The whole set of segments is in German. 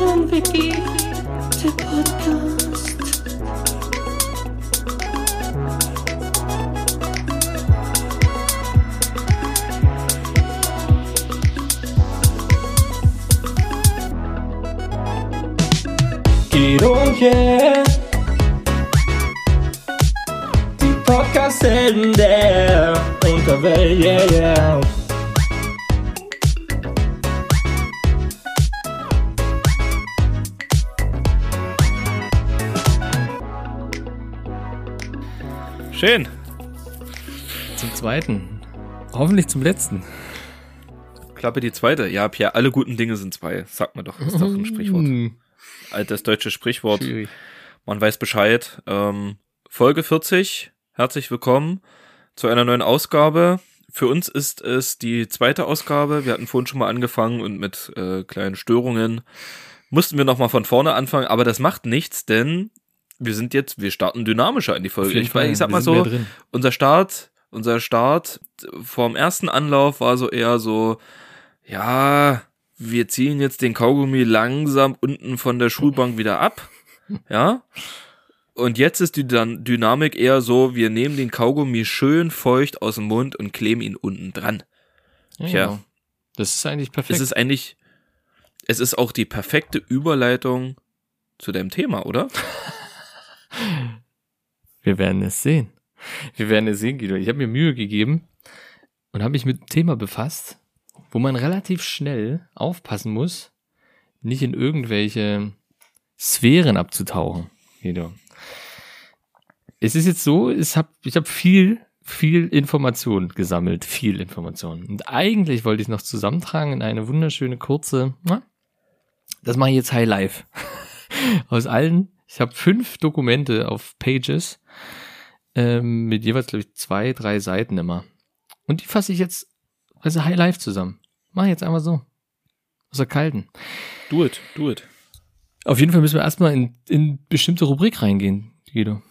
Atomwiki, der Podcast. Guido und yeah. Die Podcast-Helden der Unterwelt, Schön. Zum zweiten. Hoffentlich zum letzten. Klappe die zweite. Ja, Pierre, alle guten Dinge sind zwei. Sagt man doch. Ist doch ein Sprichwort. Hm, Altes deutsches Sprichwort. schwierig. Man weiß Bescheid. Ähm, Folge 40. Herzlich willkommen zu einer neuen Ausgabe. Für uns ist es die zweite Ausgabe. Wir hatten vorhin schon mal angefangen und mit äh, kleinen Störungen mussten wir nochmal von vorne anfangen. Aber das macht nichts, denn wir sind jetzt, wir starten dynamischer in die Folge. Ich, Fall, ich sag mal so, unser Start, unser Start vorm ersten Anlauf war so eher so, ja, wir ziehen jetzt den Kaugummi langsam unten von der Schulbank wieder ab. Ja. Und jetzt ist die Dynamik eher so, wir nehmen den Kaugummi schön feucht aus dem Mund und kleben ihn unten dran. Ja, Tja. genau. Das ist eigentlich perfekt. Es ist eigentlich, es ist auch die perfekte Überleitung zu deinem Thema, oder? Wir werden es sehen. Wir werden es sehen, Guido. Ich habe mir Mühe gegeben und habe mich mit einem Thema befasst, wo man relativ schnell aufpassen muss, nicht in irgendwelche Sphären abzutauchen, Guido. Es ist jetzt so, ich habe ich hab viel, viel Information gesammelt, viel Information. Und eigentlich wollte ich es noch zusammentragen in eine wunderschöne kurze, das mache ich jetzt High Life. Aus allen, ich habe fünf Dokumente auf Pages ähm, mit jeweils, glaube ich, zwei, drei Seiten immer. Und die fasse ich jetzt also High Life zusammen. Mach ich jetzt einfach so. Aus der kalten. Do it, do it. Auf jeden Fall müssen wir erstmal in, in bestimmte Rubrik reingehen, Guido.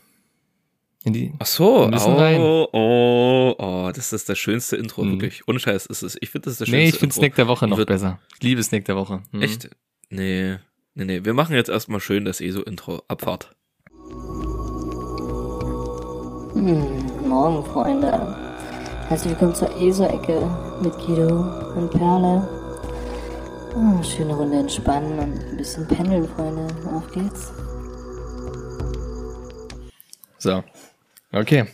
In die. Ach so, müssen rein. oh, oh, oh, das ist das schönste Intro, Mhm. wirklich. Ohne Scheiß ist es. Ich finde das ist das schönste Nee, ich finde Intro. Snack der Woche noch Wird- besser. Ich liebe Snack der Woche. Mhm. Echt? Nee, nee, nee. Wir machen jetzt erstmal schön das ESO-Intro. Abfahrt. Hm, morgen, Freunde. Herzlich willkommen zur ESO-Ecke mit Guido und Perle. Ah, schöne Runde entspannen und ein bisschen pendeln, Freunde. Auf geht's. So. Okay.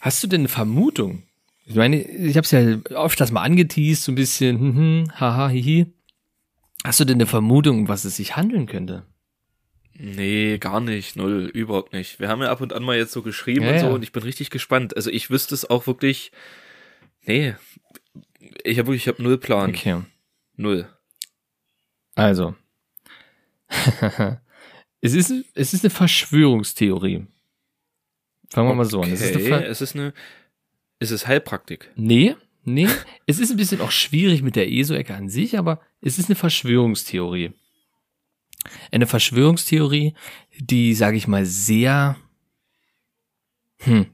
Hast du denn eine Vermutung? Ich meine, ich habe es ja oft das mal angeteased, so ein bisschen, hm, hm, haha, hihi. Hast du denn eine Vermutung, um was es sich handeln könnte? Nee, gar nicht. Null. Überhaupt nicht. Wir haben ja ab und an mal jetzt so geschrieben Ja, und so ja. und ich bin richtig gespannt. Also ich wüsste es auch wirklich. Nee. Ich habe wirklich, ich habe null Plan. Okay. Null. Also. es, ist, es ist eine Verschwörungstheorie. Fangen wir mal so an. Es ist eine Okay, Ver es ist eine. Es ist Heilpraktik. nee, nee. es ist ein bisschen auch schwierig mit der ESO-Ecke an sich, aber es ist eine Verschwörungstheorie. Eine Verschwörungstheorie, die, sage ich mal, sehr hm,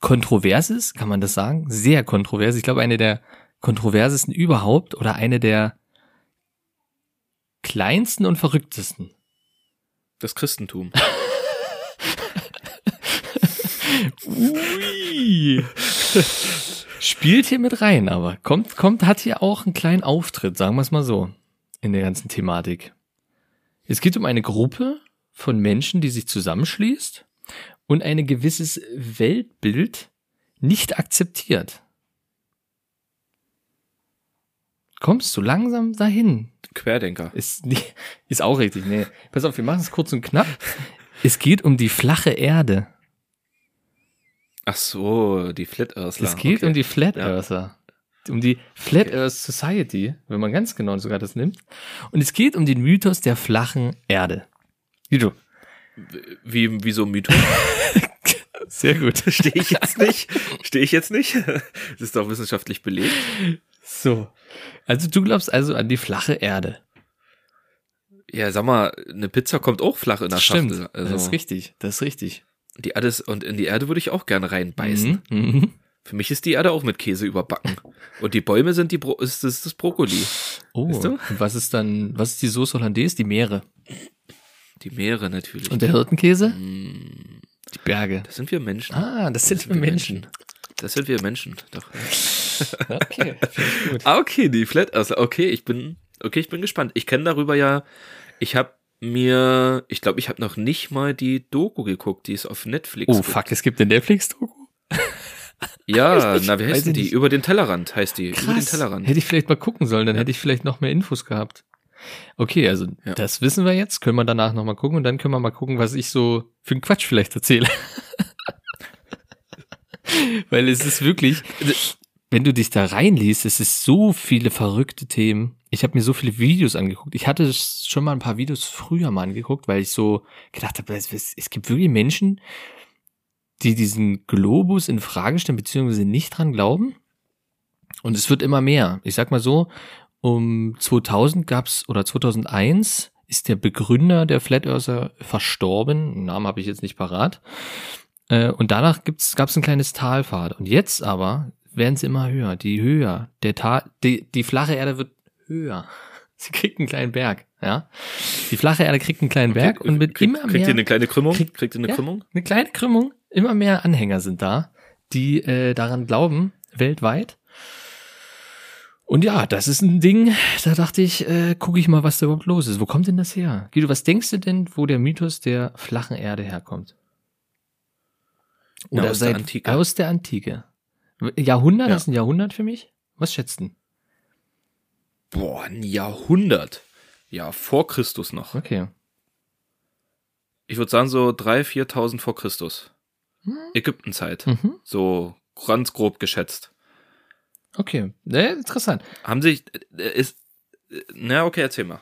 kontrovers ist, kann man das sagen? Sehr kontrovers. Ich glaube, eine der kontroversesten überhaupt oder eine der kleinsten und verrücktesten. Das Christentum. Ui. Spielt hier mit rein, aber kommt, kommt, hat hier auch einen kleinen Auftritt, sagen wir es mal so, in der ganzen Thematik. Es geht um eine Gruppe von Menschen, die sich zusammenschließt und ein gewisses Weltbild nicht akzeptiert. Kommst du langsam dahin? Querdenker. Ist, ist auch richtig, nee. Pass auf, wir machen es kurz und knapp. Es geht um die flache Erde. Ach so, die Flat Earthler. Es geht okay. um die Flat Ja. Earther. Um die Flat Earth Society, wenn man ganz genau sogar das nimmt. Und es geht um den Mythos der flachen Erde. Wie du. Wie, wie so ein Mythos. Sehr gut. Stehe ich jetzt nicht. Stehe ich jetzt nicht. Das ist doch wissenschaftlich belegt. So. Also du glaubst also an die flache Erde. Ja, sag mal, eine Pizza kommt auch flach in der Stimmt. Schachtel. Also, Das ist richtig. Das ist richtig. Die alles und in die Erde würde ich auch gerne reinbeißen. Mhm. Mhm. Für mich ist die Erde auch mit Käse überbacken. Und die Bäume sind die Bro ist, das, das Brokkoli. Oh, Weißt du? und was ist dann, was ist die Soße Hollandaise? Die Meere. Die Meere natürlich. Und der Hirtenkäse? Mm, Die Berge. Das sind wir Menschen. Ah, das sind wir Menschen. Das sind wir Menschen. Doch. Okay, gut. Okay, die Flat Earther. Okay, ich bin, okay, ich bin gespannt. Ich kenne darüber ja, ich habe mir, ich glaube, ich habe noch nicht mal die Doku geguckt, die ist auf Netflix. Oh, gibt. fuck, es gibt eine Netflix-Doku? Ja, na, wie heißt die? nicht. Über den Tellerrand heißt die. Über den Krass. Tellerrand. Hätte ich vielleicht mal gucken sollen, dann hätte ich vielleicht noch mehr Infos gehabt. Okay, also Ja. das wissen wir jetzt, können wir danach nochmal gucken und dann können wir mal gucken, was ich so für einen Quatsch vielleicht erzähle. Weil es ist wirklich, wenn du dich da reinliest, es ist so viele verrückte Themen. Ich habe mir so viele Videos angeguckt. Ich hatte schon mal ein paar Videos früher mal angeguckt, weil ich so gedacht habe, es, es, gibt wirklich Menschen, die diesen Globus in Frage stellen, beziehungsweise nicht dran glauben. Und es wird immer mehr. Ich sag mal so, um 2000 gab's oder 2001 ist der Begründer der Flat Earther verstorben. Den Namen habe ich jetzt nicht parat. Äh, Und danach gibt's, gab's ein kleines Talfahrt. Und jetzt aber werden sie immer höher. Die höher. Der Tal, die, die flache Erde wird höher. Sie kriegt einen kleinen Berg, ja. Die flache Erde kriegt einen kleinen Berg und mit Krieg, immer kriegt mehr ihr eine kleine Krümmung? Krieg- kriegt ihr eine Ja. Krümmung? eine kleine Krümmung. Immer mehr Anhänger sind da, die äh, daran glauben, weltweit. Und ja, das ist ein Ding, da dachte ich, äh, gucke ich mal, was da überhaupt los ist. Wo kommt denn das her? Guido, was denkst du denn, wo der Mythos der flachen Erde herkommt? Na, aus der Antike. Aus der Antike. Jahrhundert, Ja. das ist ein Jahrhundert für mich? Was schätzt du? Boah, ein Jahrhundert. Ja, vor Christus noch. Okay. Ich würde sagen so 3.000, 4.000 vor Christus. Ägyptenzeit. Mhm. So ganz grob geschätzt. Okay. Äh, interessant. Haben sich, äh, ist, äh, na okay, erzähl mal.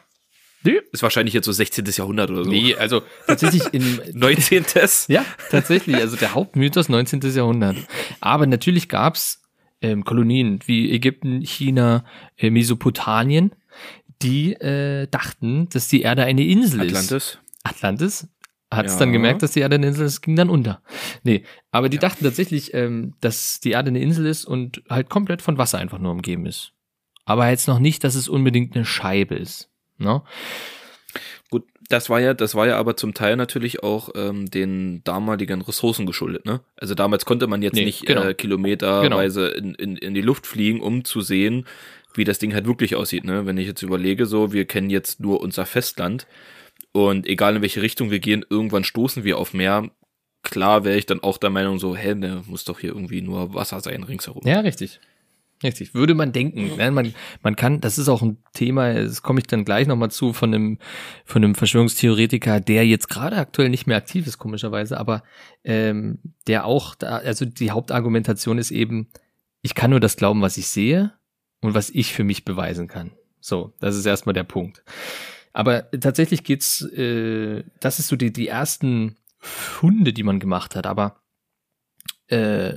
Nee. Ist wahrscheinlich jetzt so 16. Jahrhundert oder so. Nee, also tatsächlich in 19. Ja, tatsächlich. Also der Hauptmythos 19. Jahrhundert. Aber natürlich gab's ähm, Kolonien wie Ägypten, China, äh, Mesopotamien, die äh, dachten, dass die Erde eine Insel ist. Atlantis. Atlantis hat es Ja. dann gemerkt, dass die Erde eine Insel ist, ging dann unter. Nee, aber die dachten tatsächlich, ähm, dass die Erde eine Insel ist und halt komplett von Wasser einfach nur umgeben ist. Aber jetzt noch nicht, dass es unbedingt eine Scheibe ist. Ne? Gut, das war ja, das war ja aber zum Teil natürlich auch ähm, den damaligen Ressourcen geschuldet, ne? Also damals konnte man jetzt Nee, nicht genau. äh, kilometerweise in, in, in die Luft fliegen, um zu sehen, wie das Ding halt wirklich aussieht, ne? Wenn ich jetzt überlege, so, wir kennen jetzt nur unser Festland und egal in welche Richtung wir gehen, irgendwann stoßen wir auf Meer. Klar wäre ich dann auch der Meinung so, hä, ne, muss doch hier irgendwie nur Wasser sein ringsherum. Ja, richtig. Richtig. Würde man denken. Ne? Man, man kann, das ist auch ein Thema, das komme ich dann gleich nochmal zu, von einem, von einem Verschwörungstheoretiker, der jetzt gerade aktuell nicht mehr aktiv ist, komischerweise, aber ähm, der auch, da, also die Hauptargumentation ist eben, ich kann nur das glauben, was ich sehe und was ich für mich beweisen kann. So, das ist erstmal der Punkt. Aber tatsächlich geht's, äh, das ist so die, die ersten Funde, die man gemacht hat, aber äh,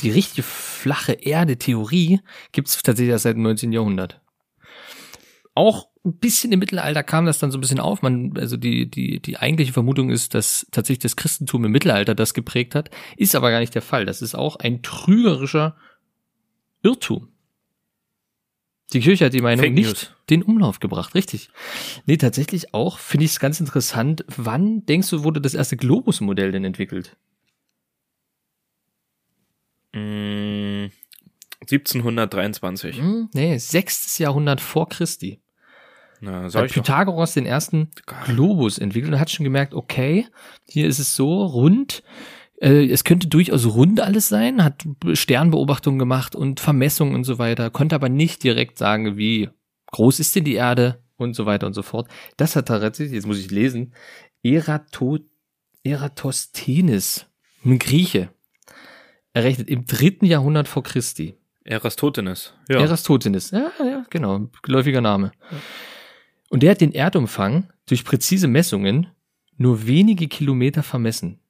die richtige flache Erde-Theorie gibt's tatsächlich erst seit dem 19. Jahrhundert. Auch ein bisschen im Mittelalter kam das dann so ein bisschen auf. Man, also die, die, die eigentliche Vermutung ist, dass tatsächlich das Christentum im Mittelalter das geprägt hat, ist aber gar nicht der Fall. Das ist auch ein trügerischer Irrtum. Die Kirche hat die Meinung Fake nicht News. den Umlauf gebracht, richtig. Nee, tatsächlich auch, finde ich es ganz interessant. Wann denkst du, wurde das erste Globus-Modell denn entwickelt? Mm, 1723. Hm, nee, sechstes Jahrhundert vor Christi. Na, sag hat. Pythagoras den ersten Globus entwickelt und hat schon gemerkt, okay, hier ist es so rund. Äh, es könnte durchaus rund alles sein, hat Sternbeobachtungen gemacht und Vermessungen und so weiter, konnte aber nicht direkt sagen, wie groß ist denn die Erde und so weiter und so fort. Das hat tatsächlich, jetzt muss ich lesen, Erato, Eratosthenes, ein Grieche, errechnet im dritten Jahrhundert vor Christi. Erastotenes. Ja. Eratosthenes. Ja, ja, genau. Geläufiger Name. Und der hat den Erdumfang durch präzise Messungen nur wenige Kilometer vermessen.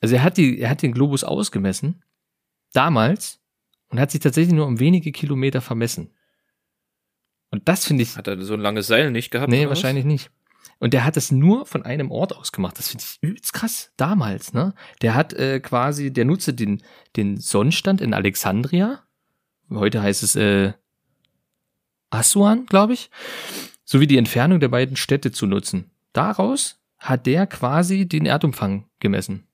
Also er hat die, er hat den Globus ausgemessen. Damals. Und hat sich tatsächlich nur um wenige Kilometer vermessen. Und das finde ich, Hat er so ein langes Seil nicht gehabt? nee, oder was? wahrscheinlich nicht. Und der hat das nur von einem Ort aus gemacht. Das finde ich übelst krass. Damals, ne? Der hat äh, quasi, der nutzte den, den Sonnenstand in Alexandria. Heute heißt es äh, Assuan, glaube ich. Sowie die Entfernung der beiden Städte zu nutzen. Daraus hat der quasi den Erdumfang gemessen.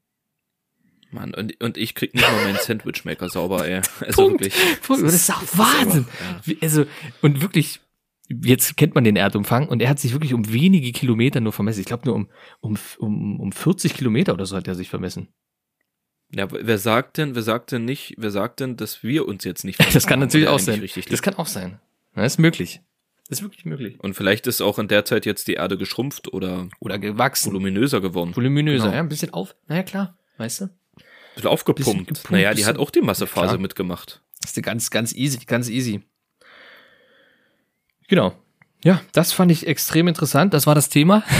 Mann, und, und ich krieg nicht mal meinen Sandwichmaker sauber, ey. Also Punkt. wirklich. Punkt. Das ist auch Wahnsinn. Ja. Wie- Also, und wirklich, jetzt kennt man den Erdumfang und er hat sich wirklich um wenige Kilometer nur vermessen. Ich glaube nur um, um, um, um 40 Kilometer oder so hat er sich vermessen. Ja, wer sagt denn, wer sagt denn nicht, wer sagt denn, dass wir uns jetzt nicht Das kann natürlich auch sein. Richtig Das kann auch sein. Das ist möglich. Das ist wirklich möglich. Und vielleicht ist auch in der Zeit jetzt die Erde geschrumpft oder Oder gewachsen. voluminöser geworden. Voluminöser, Genau. ja, ein bisschen auf. Naja, klar, weißt du? Ein bisschen aufgepumpt. Bisschen gepumpt, naja, die hat auch die Massephase Klar. mitgemacht. Das ist ganz, ganz easy, ganz easy. Genau. Ja, das fand ich extrem interessant. Das war das Thema.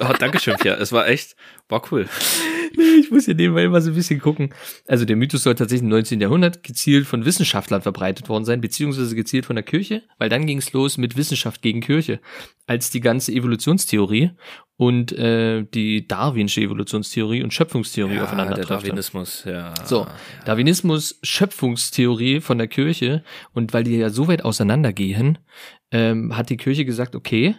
Oh, Dankeschön, Pia. Es war echt, war cool. Ich muss hier nebenbei immer so ein bisschen gucken. Also der Mythos soll tatsächlich im 19. Jahrhundert gezielt von Wissenschaftlern verbreitet worden sein, beziehungsweise gezielt von der Kirche, weil dann ging es los mit Wissenschaft gegen Kirche, als die ganze Evolutionstheorie und äh, die Darwinsche Evolutionstheorie und Schöpfungstheorie der aufeinandertreffen. Darwinismus, ja. So, Darwinismus, Schöpfungstheorie von der Kirche und weil die ja so weit auseinandergehen, ähm, hat die Kirche gesagt, okay,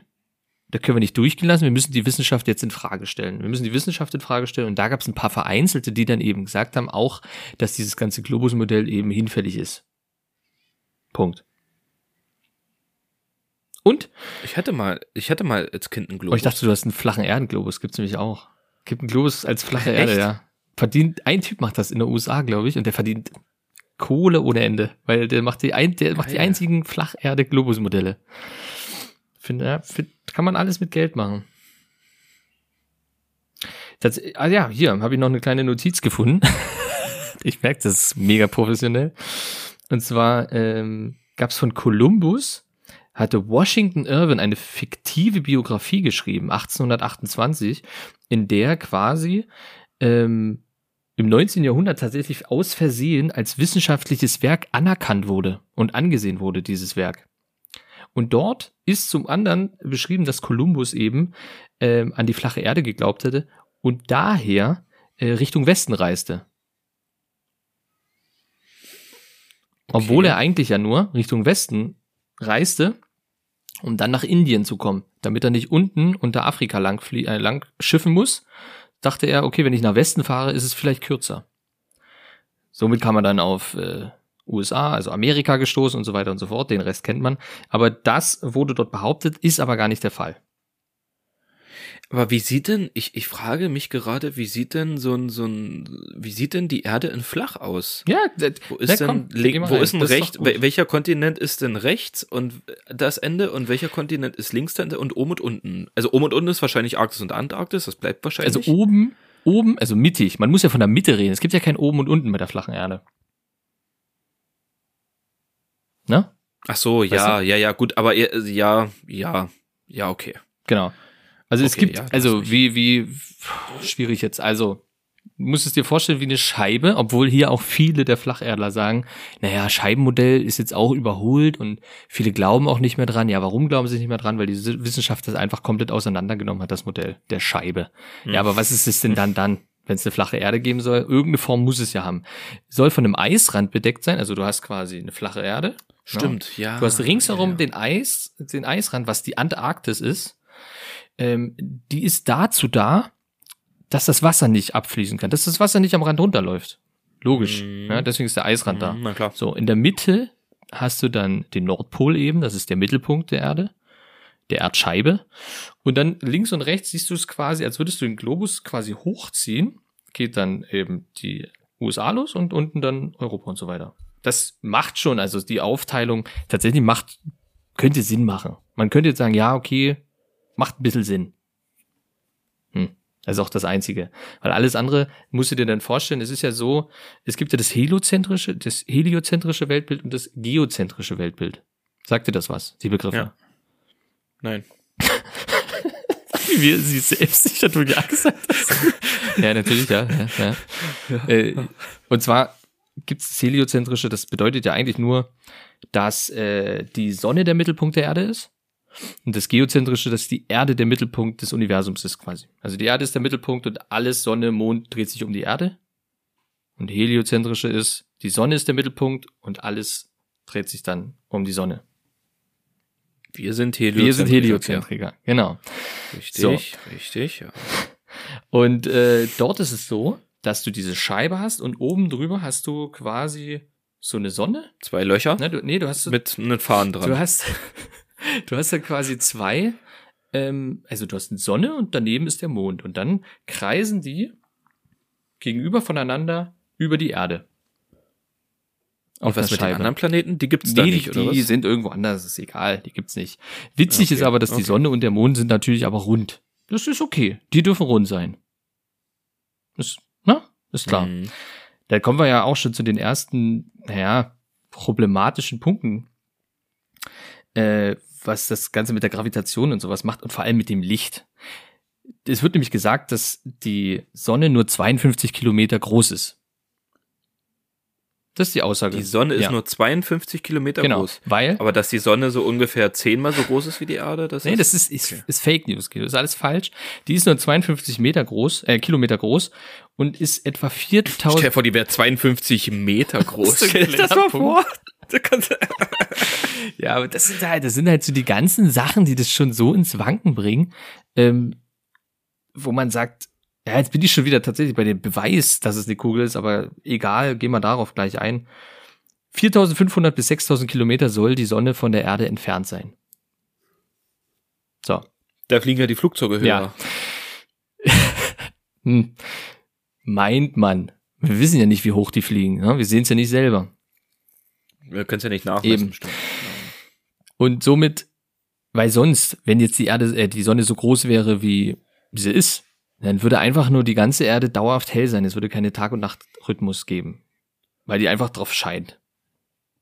da können wir nicht durchgehen lassen, wir müssen die Wissenschaft jetzt in Frage stellen. Wir müssen die Wissenschaft in Frage stellen und da gab es ein paar Vereinzelte, die dann eben gesagt haben, auch, dass dieses ganze Globusmodell eben hinfällig ist. Punkt. Und? Ich hatte mal, ich hatte mal als Kind einen Oh, Globus. ich dachte, du hast einen flachen Erdenglobus, gibt's nämlich auch. Gibt einen Globus als flache Echt? Erde, ja. Verdient, ein Typ macht das in der USA, glaube ich, und der verdient Kohle ohne Ende, weil der macht die, ein, der macht die Geil. einzigen Flacherde-Globus-Modelle. Finde, ja, find, kann man alles mit Geld machen. Das, ah ja, hier habe ich noch eine kleine Notiz gefunden. ich merke, das ist mega professionell. Und zwar ähm, gab es von Columbus, hatte Washington Irvin eine fiktive Biografie geschrieben, 1828, in der quasi ähm, im 19. Jahrhundert tatsächlich aus Versehen als wissenschaftliches Werk anerkannt wurde und angesehen wurde, dieses Werk. Und dort ist zum anderen beschrieben, dass Kolumbus eben ähm, an die flache Erde geglaubt hätte und daher äh, Richtung Westen reiste. Obwohl er eigentlich ja nur Richtung Westen reiste, um dann nach Indien zu kommen, damit er nicht unten unter Afrika lang, äh, lang schiffen muss, dachte er, okay, wenn ich nach Westen fahre, ist es vielleicht kürzer. Somit kam er dann auf äh, USA, also Amerika gestoßen und so weiter und so fort. Den Rest kennt man. Aber das wurde dort behauptet, ist aber gar nicht der Fall. Aber wie sieht denn, ich, ich frage mich gerade, wie sieht denn so ein, so ein, wie sieht denn die Erde in flach aus? Ja, d- Wo ist denn, komm, wo rein. ist denn Das doch recht, gut. wel- welcher Kontinent ist denn rechts und das Ende und welcher Kontinent ist links das Ende und oben und unten? Also oben und unten ist wahrscheinlich Arktis und Antarktis, das bleibt wahrscheinlich. Also oben, oben, also mittig. Man muss ja von der Mitte reden. Es gibt ja kein oben und unten bei der flachen Erde. Ne? Ach so, Weißt ja, ja, ja, gut, aber ihr- ja, ja, ja, okay. Genau. Also es Okay, gibt, ja, also wie, wie, schwierig jetzt. Also, du musst es dir vorstellen wie eine Scheibe, obwohl hier auch viele der Flacherdler sagen, naja, Scheibenmodell ist jetzt auch überholt und viele glauben auch nicht mehr dran. Ja, warum glauben sie nicht mehr dran? Weil die Wissenschaft das einfach komplett auseinandergenommen hat, das Modell der Scheibe. Hm. Ja, aber was ist es denn dann dann? Wenn es eine flache Erde geben soll, irgendeine Form muss es ja haben. Soll von einem Eisrand bedeckt sein, also du hast quasi eine flache Erde. Stimmt, ja. Du hast ringsherum ja. den Eis, den Eisrand, was die Antarktis ist. Ähm, die ist dazu da, dass das Wasser nicht abfließen kann, dass das Wasser nicht am Rand runterläuft. Logisch. Mhm. Ja, deswegen ist der Eisrand da. Mhm, Na klar. So, in der Mitte hast du dann den Nordpol eben, das ist der Mittelpunkt der Erde, der Erdscheibe. Und dann links und rechts siehst du es quasi, als würdest du den Globus quasi hochziehen, geht dann eben die USA los und unten dann Europa und so weiter. Das macht schon, also die Aufteilung tatsächlich macht, könnte Sinn machen. Man könnte jetzt sagen, ja, okay, macht ein bisschen Sinn. Hm. Das ist auch das Einzige. Weil alles andere musst du dir dann vorstellen, es ist ja so, es gibt ja das heliozentrische, das heliozentrische Weltbild und das geozentrische Weltbild. Sagt dir das was, die Begriffe? Ja. Nein. Wie sie selbst sich natürlich gesagt hast. ja, natürlich, ja. ja, ja. Äh, und zwar gibt es das heliozentrische, das bedeutet ja eigentlich nur, dass äh, die Sonne der Mittelpunkt der Erde ist Und das Geozentrische, dass die Erde der Mittelpunkt des Universums ist quasi. Also die Erde ist der Mittelpunkt und alles Sonne, Mond dreht sich um die Erde. Und heliozentrische ist, die Sonne ist der Mittelpunkt und alles dreht sich dann um die Sonne. Wir sind Wir Heliozentriker. sind Heliozentriker, genau. Richtig, So. richtig, ja. Und äh, dort ist es so, dass du diese Scheibe hast und oben drüber hast du quasi so eine Sonne. Zwei Löcher Ne, du, nee, du hast so, mit einem Faden dran. du hast du hast ja quasi zwei, ähm, also du hast eine Sonne und daneben ist der Mond und dann kreisen die gegenüber voneinander über die Erde. Und was mit den anderen Planeten? Die gibt's da nee, nicht, die, oder die was? sind irgendwo anders, ist egal, die gibt's nicht. Witzig Okay, ist aber, dass die okay. Sonne und der Mond sind natürlich aber rund. Das ist okay, die dürfen rund sein. Das, na, ist klar. Mhm. Da kommen wir ja auch schon zu den ersten, naja, problematischen Punkten, äh, was das Ganze mit der Gravitation und sowas macht und vor allem mit dem Licht. Es wird nämlich gesagt, dass die Sonne nur 52 Kilometer groß ist. Das ist die Aussage. Die Sonne ist Ja. nur 52 Kilometer genau, groß. weil Aber dass die Sonne so ungefähr zehnmal so groß ist wie die Erde, das Nee, ist, das ist, ist, okay. ist Fake News. Das ist alles falsch. Die ist nur 52 Meter groß, äh, Kilometer groß und ist etwa Stell dir 4000. vor, die wäre 52 Meter groß. Stell dir das mal vor. Ja, aber das sind halt, das sind halt so die ganzen Sachen, die das schon so ins Wanken bringen, ähm, wo man sagt, ja, jetzt bin ich schon wieder tatsächlich bei dem Beweis, dass es eine Kugel ist, aber egal, gehen wir darauf gleich ein. 4500 bis 6000 Kilometer soll die Sonne von der Erde entfernt sein. So. Da fliegen ja die Flugzeuge höher. Ja. Hm. Meint man. Wir wissen ja nicht, wie hoch die fliegen. Ne? Wir sehen es ja nicht selber. Wir können es ja nicht nachmessen. Eben. Stimmt. Und somit, weil sonst, wenn jetzt die Erde, äh, die Sonne so groß wäre, wie sie ist, dann würde einfach nur die ganze Erde dauerhaft hell sein. Es würde keine Tag- und Nachtrhythmus geben. Weil die einfach drauf scheint.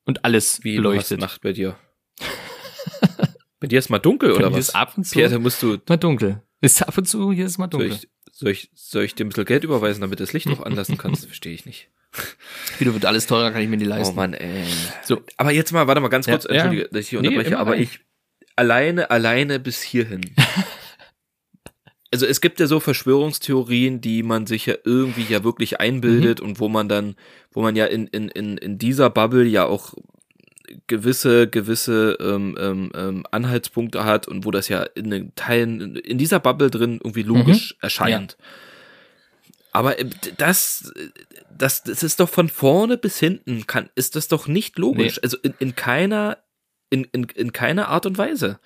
Und alles Wie beleuchtet. Nacht bei dir. bei dir ist mal dunkel, oder was? ist ab und zu Pierre, da musst du, mal dunkel. Ist ab und zu, hier ist mal soll dunkel. ich, soll, ich, soll ich dir ein bisschen Geld überweisen, damit du das Licht auch anlassen kannst? Verstehe ich nicht. Wieder wird alles teurer, kann ich mir nicht Oh leisten. Mann, ey. So. Aber jetzt mal, warte mal ganz Ja, kurz, ja. entschuldige, dass ich hier Nee, unterbreche, immer aber rein. ich, alleine, alleine bis hierhin. Also es gibt ja so Verschwörungstheorien, die man sich ja irgendwie ja wirklich Mhm. einbildet und wo man dann, wo man ja in, in, in, in dieser Bubble ja auch gewisse, gewisse ähm, ähm, ähm, Anhaltspunkte hat und wo das ja in den Teilen, in dieser Bubble drin irgendwie logisch erscheint. Aber äh, das, das, das ist doch von vorne bis hinten, kann, ist das doch nicht logisch. Nee. Also in, in keiner, in, in, in keiner Art und Weise.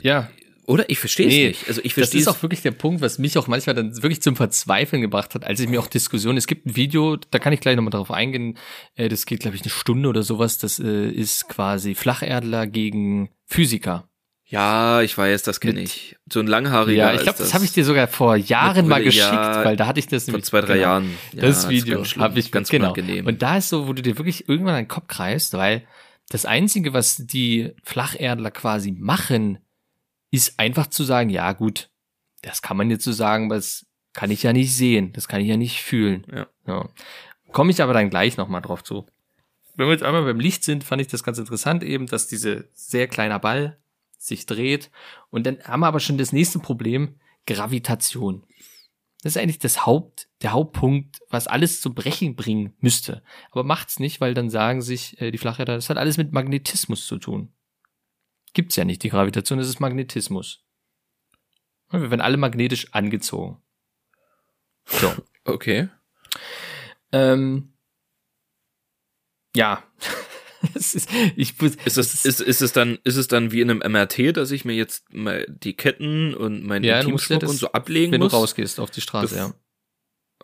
Ja, Oder? Ich verstehe es Nee, nicht. Also ich das verstehe ist es. auch wirklich der Punkt, was mich auch manchmal dann wirklich zum Verzweifeln gebracht hat, als ich mir auch Diskussionen, es gibt ein Video, da kann ich gleich nochmal drauf eingehen, äh, das geht glaube ich eine Stunde oder sowas, das äh, ist quasi Flacherdler gegen Physiker. Ja, ich weiß, das kenne ich. So ein langhaariger. Ja, ich glaube, das, habe ich dir sogar vor Jahren mal geschickt, ja, weil da hatte ich das nämlich- zwei, drei genau. Jahren. Ja, das Video habe ich ganz genau. unangenehm. Und da ist so, wo du dir wirklich irgendwann an den Kopf kreist, weil das einzige, was die Flacherdler quasi machen, ist einfach zu sagen, ja gut, das kann man jetzt so sagen, was kann ich ja nicht sehen, das kann ich ja nicht fühlen. Ja. Ja. Komme ich aber dann gleich nochmal drauf zu. Wenn wir jetzt einmal beim Licht sind, fand ich das ganz interessant eben, dass diese sehr kleiner Ball sich dreht. Und dann haben wir aber schon das nächste Problem, Gravitation. Das ist eigentlich das Haupt, der Hauptpunkt, was alles zu brechen bringen müsste. Aber macht's nicht, weil dann sagen sich äh, die Flacherdler, das hat alles mit Magnetismus zu tun. Gibt's ja nicht, die Gravitation, das ist Magnetismus. Und Wir werden alle magnetisch angezogen. So. Okay. Ähm, ja. es ist, ich, muss- Ist es, ist, ist es dann, ist es dann wie in einem MRT, dass ich mir jetzt mal die Ketten und meinen Ja, ja das- und so ablegen wenn muss? du rausgehst auf die Straße, Bef- ja.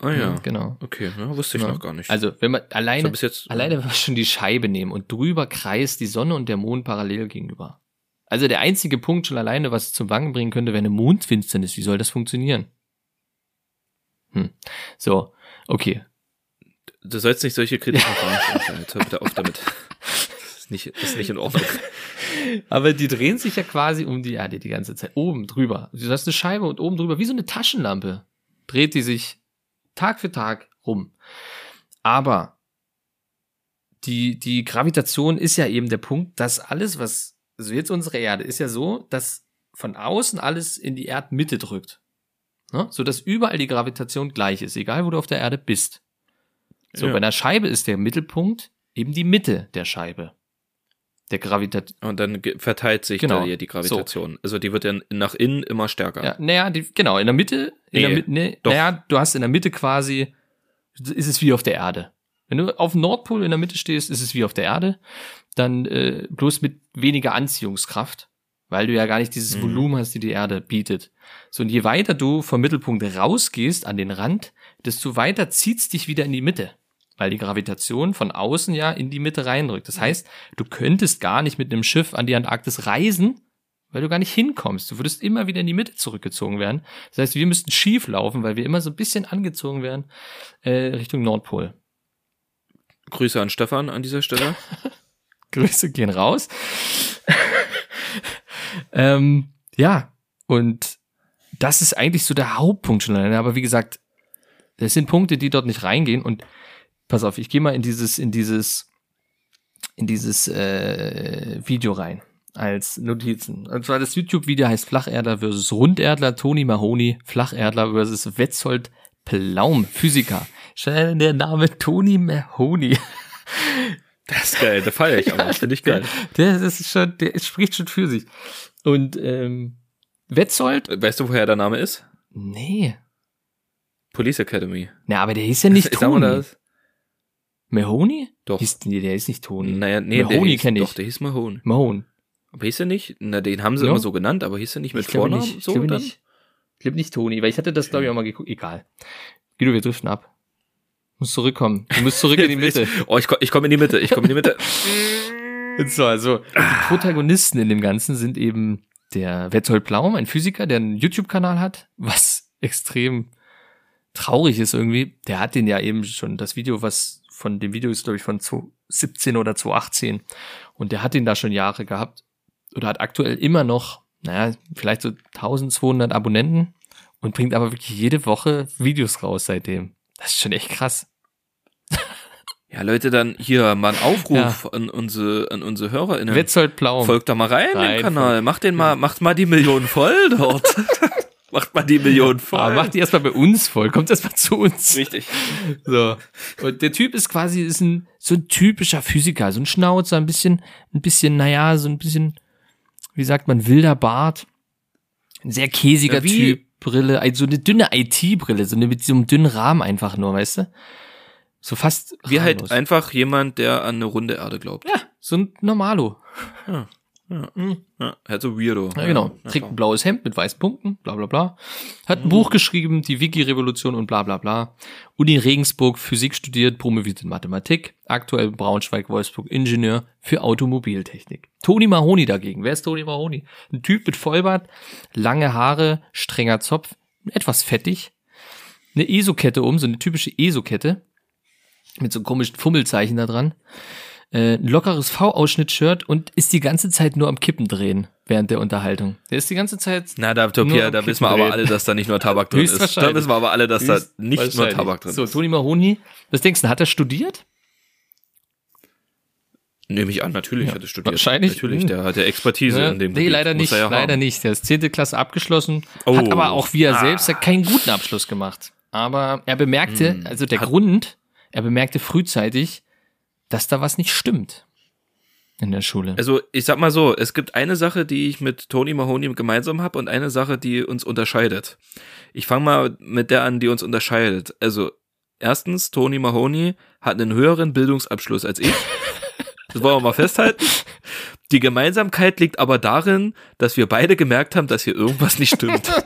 Ah ja. Mhm, Genau. Okay, ja, wusste ich Ja. noch gar nicht. Also, wenn man alleine, bis jetzt, alleine wenn wir schon die Scheibe nehmen und drüber kreist die Sonne und der Mond parallel gegenüber. Also der einzige Punkt schon alleine, was zum Wangen bringen könnte, wäre eine Mondfinsternis. Wie soll das funktionieren? Hm. So, okay. Du sollst nicht solche kritischen Fragen stellen. Hör bitte auf damit. Das ist nicht, ist nicht in Ordnung. Aber die drehen sich ja quasi um die Erde die ganze Zeit. Oben drüber. Du hast eine Scheibe und oben drüber, wie so eine Taschenlampe, dreht die sich Tag für Tag rum. Aber die, die Gravitation ist ja eben der Punkt, dass alles, was also jetzt unsere Erde ist ja so, dass von außen alles in die Erdmitte drückt. Ne? So dass überall die Gravitation gleich ist, egal wo du auf der Erde bist. So, Ja. bei einer Scheibe ist der Mittelpunkt eben die Mitte der Scheibe. Der Gravitation. Und dann verteilt sich Genau. da hier die Gravitation. Also die wird dann nach innen immer stärker. Ja, naja, genau, in der Mitte, in der Nee, Mitte, nee, naja, du hast in der Mitte quasi, ist es wie auf der Erde. Wenn du auf dem Nordpol in der Mitte stehst, ist es wie auf der Erde, dann äh, bloß mit weniger Anziehungskraft, weil du ja gar nicht dieses Mhm. Volumen hast, die die Erde bietet. So, und je weiter du vom Mittelpunkt rausgehst an den Rand, desto weiter zieht's dich wieder in die Mitte, weil die Gravitation von außen ja in die Mitte reindrückt. Das heißt, du könntest gar nicht mit einem Schiff an die Antarktis reisen, weil du gar nicht hinkommst. Du würdest immer wieder in die Mitte zurückgezogen werden. Das heißt, wir müssten schief laufen, weil wir immer so ein bisschen angezogen werden äh, Richtung Nordpol. Grüße an Stefan an dieser Stelle. Grüße gehen raus. ähm, ja, und das ist eigentlich so der Hauptpunkt schon. Aber wie gesagt, das sind Punkte, die dort nicht reingehen. Und pass auf, ich gehe mal in dieses, in dieses, in dieses äh, Video rein als Notizen. Und zwar das YouTube-Video heißt Flacherdler versus Runderdler, Toni Mahoni, Flacherdler versus Wetzold Plaum, Physiker. Schon der Name Toni Mahoni. Das ist geil, da feiere ich aber. Finde ich geil. Der, das ist schon, der spricht schon für sich. Und ähm, Wetzold? Weißt du, woher der Name ist? Nee. Police Academy. Na, aber der hieß ja nicht Ich sag mal. Mahoney? Doch. Hieß, nee, der ist nicht Toni. Naja, nee, der Mahoney hieß, kenn ich. Doch, der hieß Mahone. Mahone. Aber hieß er nicht? Na, den haben sie Ja. immer so genannt, aber hieß er nicht mit ich glaube Vornamen nicht. Ich so glaube dann? nicht. Ich glaube nicht Toni, weil ich hatte das, glaube ich, auch mal geguckt. Egal. Guido, wir driften ab. Du musst zurückkommen. Du musst zurück in die Mitte. Oh, ich, ich komme in die Mitte, ich komme in die Mitte. So, also die Protagonisten in dem Ganzen sind eben der Wetzold Plaum, ein Physiker, der einen YouTube-Kanal hat, was extrem traurig ist irgendwie. Der hat den ja eben schon, das Video, was von dem Video ist, glaube ich, von 2017 oder 2018. Und der hat den da schon Jahre gehabt oder hat aktuell immer noch, naja, vielleicht so 1200 Abonnenten und bringt aber wirklich jede Woche Videos raus seitdem. Das ist schon echt krass. Ja, Leute, dann hier mal ein Aufruf Ja. an unsere, an unsere HörerInnen. Wetzold Plaum. Folgt da mal rein, in Rein, den Kanal. Macht den mal, macht mal die Million voll dort. macht mal die Million voll. Aber macht die erstmal bei uns voll. Kommt erstmal zu uns. Richtig. So. Und der Typ ist quasi ist ein so ein typischer Physiker, so ein Schnauzer, ein bisschen, ein bisschen, naja, so ein bisschen, wie sagt man, wilder Bart, ein sehr käsiger Ja, Typ, Brille, also so eine dünne IT-Brille, so eine mit so einem dünnen Rahmen einfach nur, weißt du? So fast Wie halt einfach jemand, der an eine runde Erde glaubt. ja, so ein Normalo. Ja, Mhm. ja halt so weirdo. Ja, genau. Trägt ein blaues Hemd mit weißen Punkten, bla bla bla. Hat ein Buch geschrieben, die Wiki-Revolution und bla bla bla. Uni Regensburg Physik studiert, promoviert in Mathematik. Aktuell Braunschweig-Wolfsburg Ingenieur für Automobiltechnik. Toni Mahoni dagegen. Wer ist Toni Mahoni? Ein Typ mit Vollbart, lange Haare, strenger Zopf, etwas fettig. Eine ESO-Kette um, so eine typische ESO-Kette. Mit so einem komischen Fummelzeichen da dran äh, ein lockeres V-Ausschnitt-Shirt und ist die ganze Zeit nur am Kippen drehen während der Unterhaltung. Der ist die ganze Zeit. Na, da, Nur Topia, am da Kippen wissen wir aber alle, dass da nicht nur Tabak drin ist. Da wissen wir aber alle, dass da nicht nur. Tabak drin So, ist. Toni Mahoni, was denkst du, hat er studiert? Nehme ich an, natürlich Ja, hat er studiert. wahrscheinlich. Natürlich, Hm. der hat ja Expertise Ne? in dem nee, Gebiet. leider nicht, ja leider haben. nicht. Der ist 10. Klasse abgeschlossen, Oh. hat aber auch, wie er Ah. selbst keinen guten Abschluss gemacht. Aber er bemerkte, Hm. also der Grund, er bemerkte frühzeitig, dass da was nicht stimmt in der Schule. Also ich sag mal so, es gibt eine Sache, die ich mit Tony Mahoney gemeinsam habe und eine Sache, die uns unterscheidet. Ich fange mal mit der an, die uns unterscheidet. Also erstens, Tony Mahoney hat einen höheren Bildungsabschluss als ich. Das wollen wir mal festhalten. Die Gemeinsamkeit liegt aber darin, dass wir beide gemerkt haben, dass hier irgendwas nicht stimmt.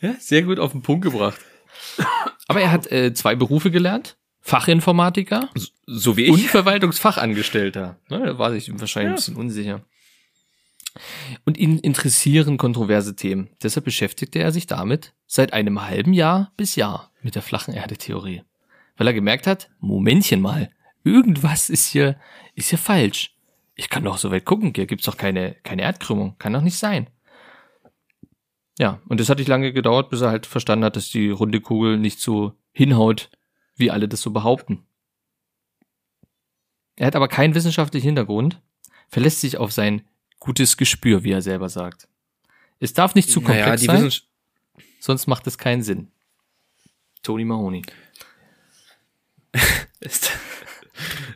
Ja, sehr gut auf den Punkt gebracht. Aber er hat äh, zwei Berufe gelernt. Fachinformatiker So wie und ich. Verwaltungsfachangestellter. Ne, da war sich wahrscheinlich ein bisschen unsicher. Und ihn interessieren kontroverse Themen. Deshalb beschäftigte er sich damit seit einem halben Jahr bis Jahr mit der flachen Erde-Theorie. Weil er gemerkt hat, Momentchen mal, irgendwas ist hier, ist hier falsch. Ich kann doch so weit gucken, hier gibt's doch keine, keine Erdkrümmung. Kann doch nicht sein. Ja, und es hat nicht lange gedauert, bis er halt verstanden hat, dass die runde Kugel nicht so hinhaut, wie alle das so behaupten. Er hat aber keinen wissenschaftlichen Hintergrund, verlässt sich auf sein gutes Gespür, wie er selber sagt. Es darf nicht zu komplex naja, sein, Wissens sonst macht es keinen Sinn. Tony Mahoney.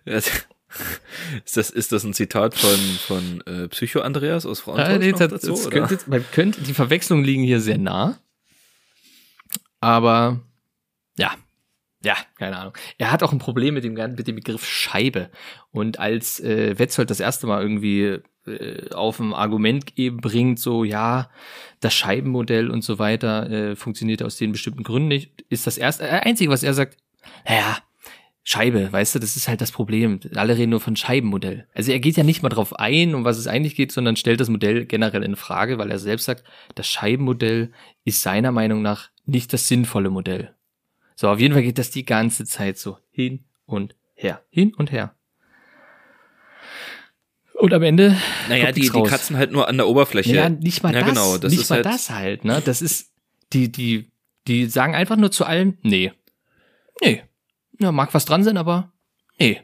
ist, das, ist das ein Zitat von, von äh, Psycho Andreas aus Ja, Frauenhaus nee, noch das, dazu, das könnte, man könnte, die Verwechslungen liegen hier sehr nah. Aber ja, ja, keine Ahnung. Er hat auch ein Problem mit dem, mit dem Begriff Scheibe. Und als äh, Wetzold das erste Mal irgendwie äh, auf ein Argument eben bringt, so ja, das Scheibenmodell und so weiter äh, funktioniert aus den bestimmten Gründen nicht, ist das erste, äh, einzige, was er sagt, naja, Scheibe, weißt du, das ist halt das Problem. Alle reden nur von Scheibenmodell. Also er geht ja nicht mal drauf ein, um was es eigentlich geht, sondern stellt das Modell generell in Frage, weil er selbst sagt, das Scheibenmodell ist seiner Meinung nach nicht das sinnvolle Modell. So, auf jeden Fall geht das die ganze Zeit so hin und her, hin und her. Und am Ende Naja, die, die kratzen halt nur an der Oberfläche. Ja, nicht mal Ja, das. genau, das nicht ist mal halt- das halt, ne? Das ist, die, die, die sagen einfach nur zu allem, nee. Nee. Ja, mag was dran sein, aber nee.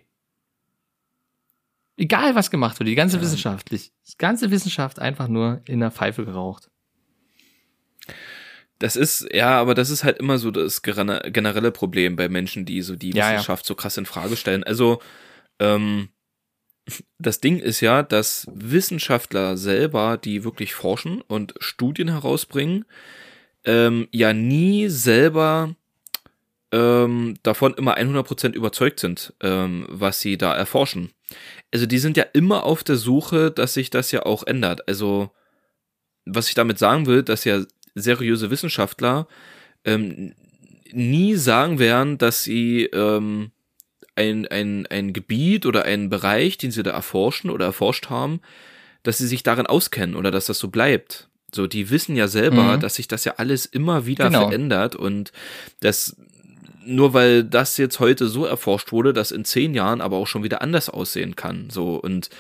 Egal was gemacht wird, die ganze wissenschaftlich, die ganze Wissenschaft einfach nur in der Pfeife geraucht. Das ist, ja, aber das ist halt immer so das gene- generelle Problem bei Menschen, die so die Ja, ja. Wissenschaft so krass in Frage stellen. Also, ähm, das Ding ist ja, dass Wissenschaftler selber, die wirklich forschen und Studien herausbringen, ähm, ja nie selber ähm, davon immer 100% überzeugt sind, ähm, was sie da erforschen. Also die sind ja immer auf der Suche, dass sich das ja auch ändert. Also was ich damit sagen will, dass ja seriöse Wissenschaftler ähm, nie sagen werden, dass sie ähm, ein, ein, ein Gebiet oder einen Bereich, den sie da erforschen oder erforscht haben, dass sie sich darin auskennen oder dass das so bleibt. So, die wissen ja selber, Mhm. dass sich das ja alles immer wieder Genau. verändert und das nur weil das jetzt heute so erforscht wurde, dass in zehn Jahren aber auch schon wieder anders aussehen kann. So und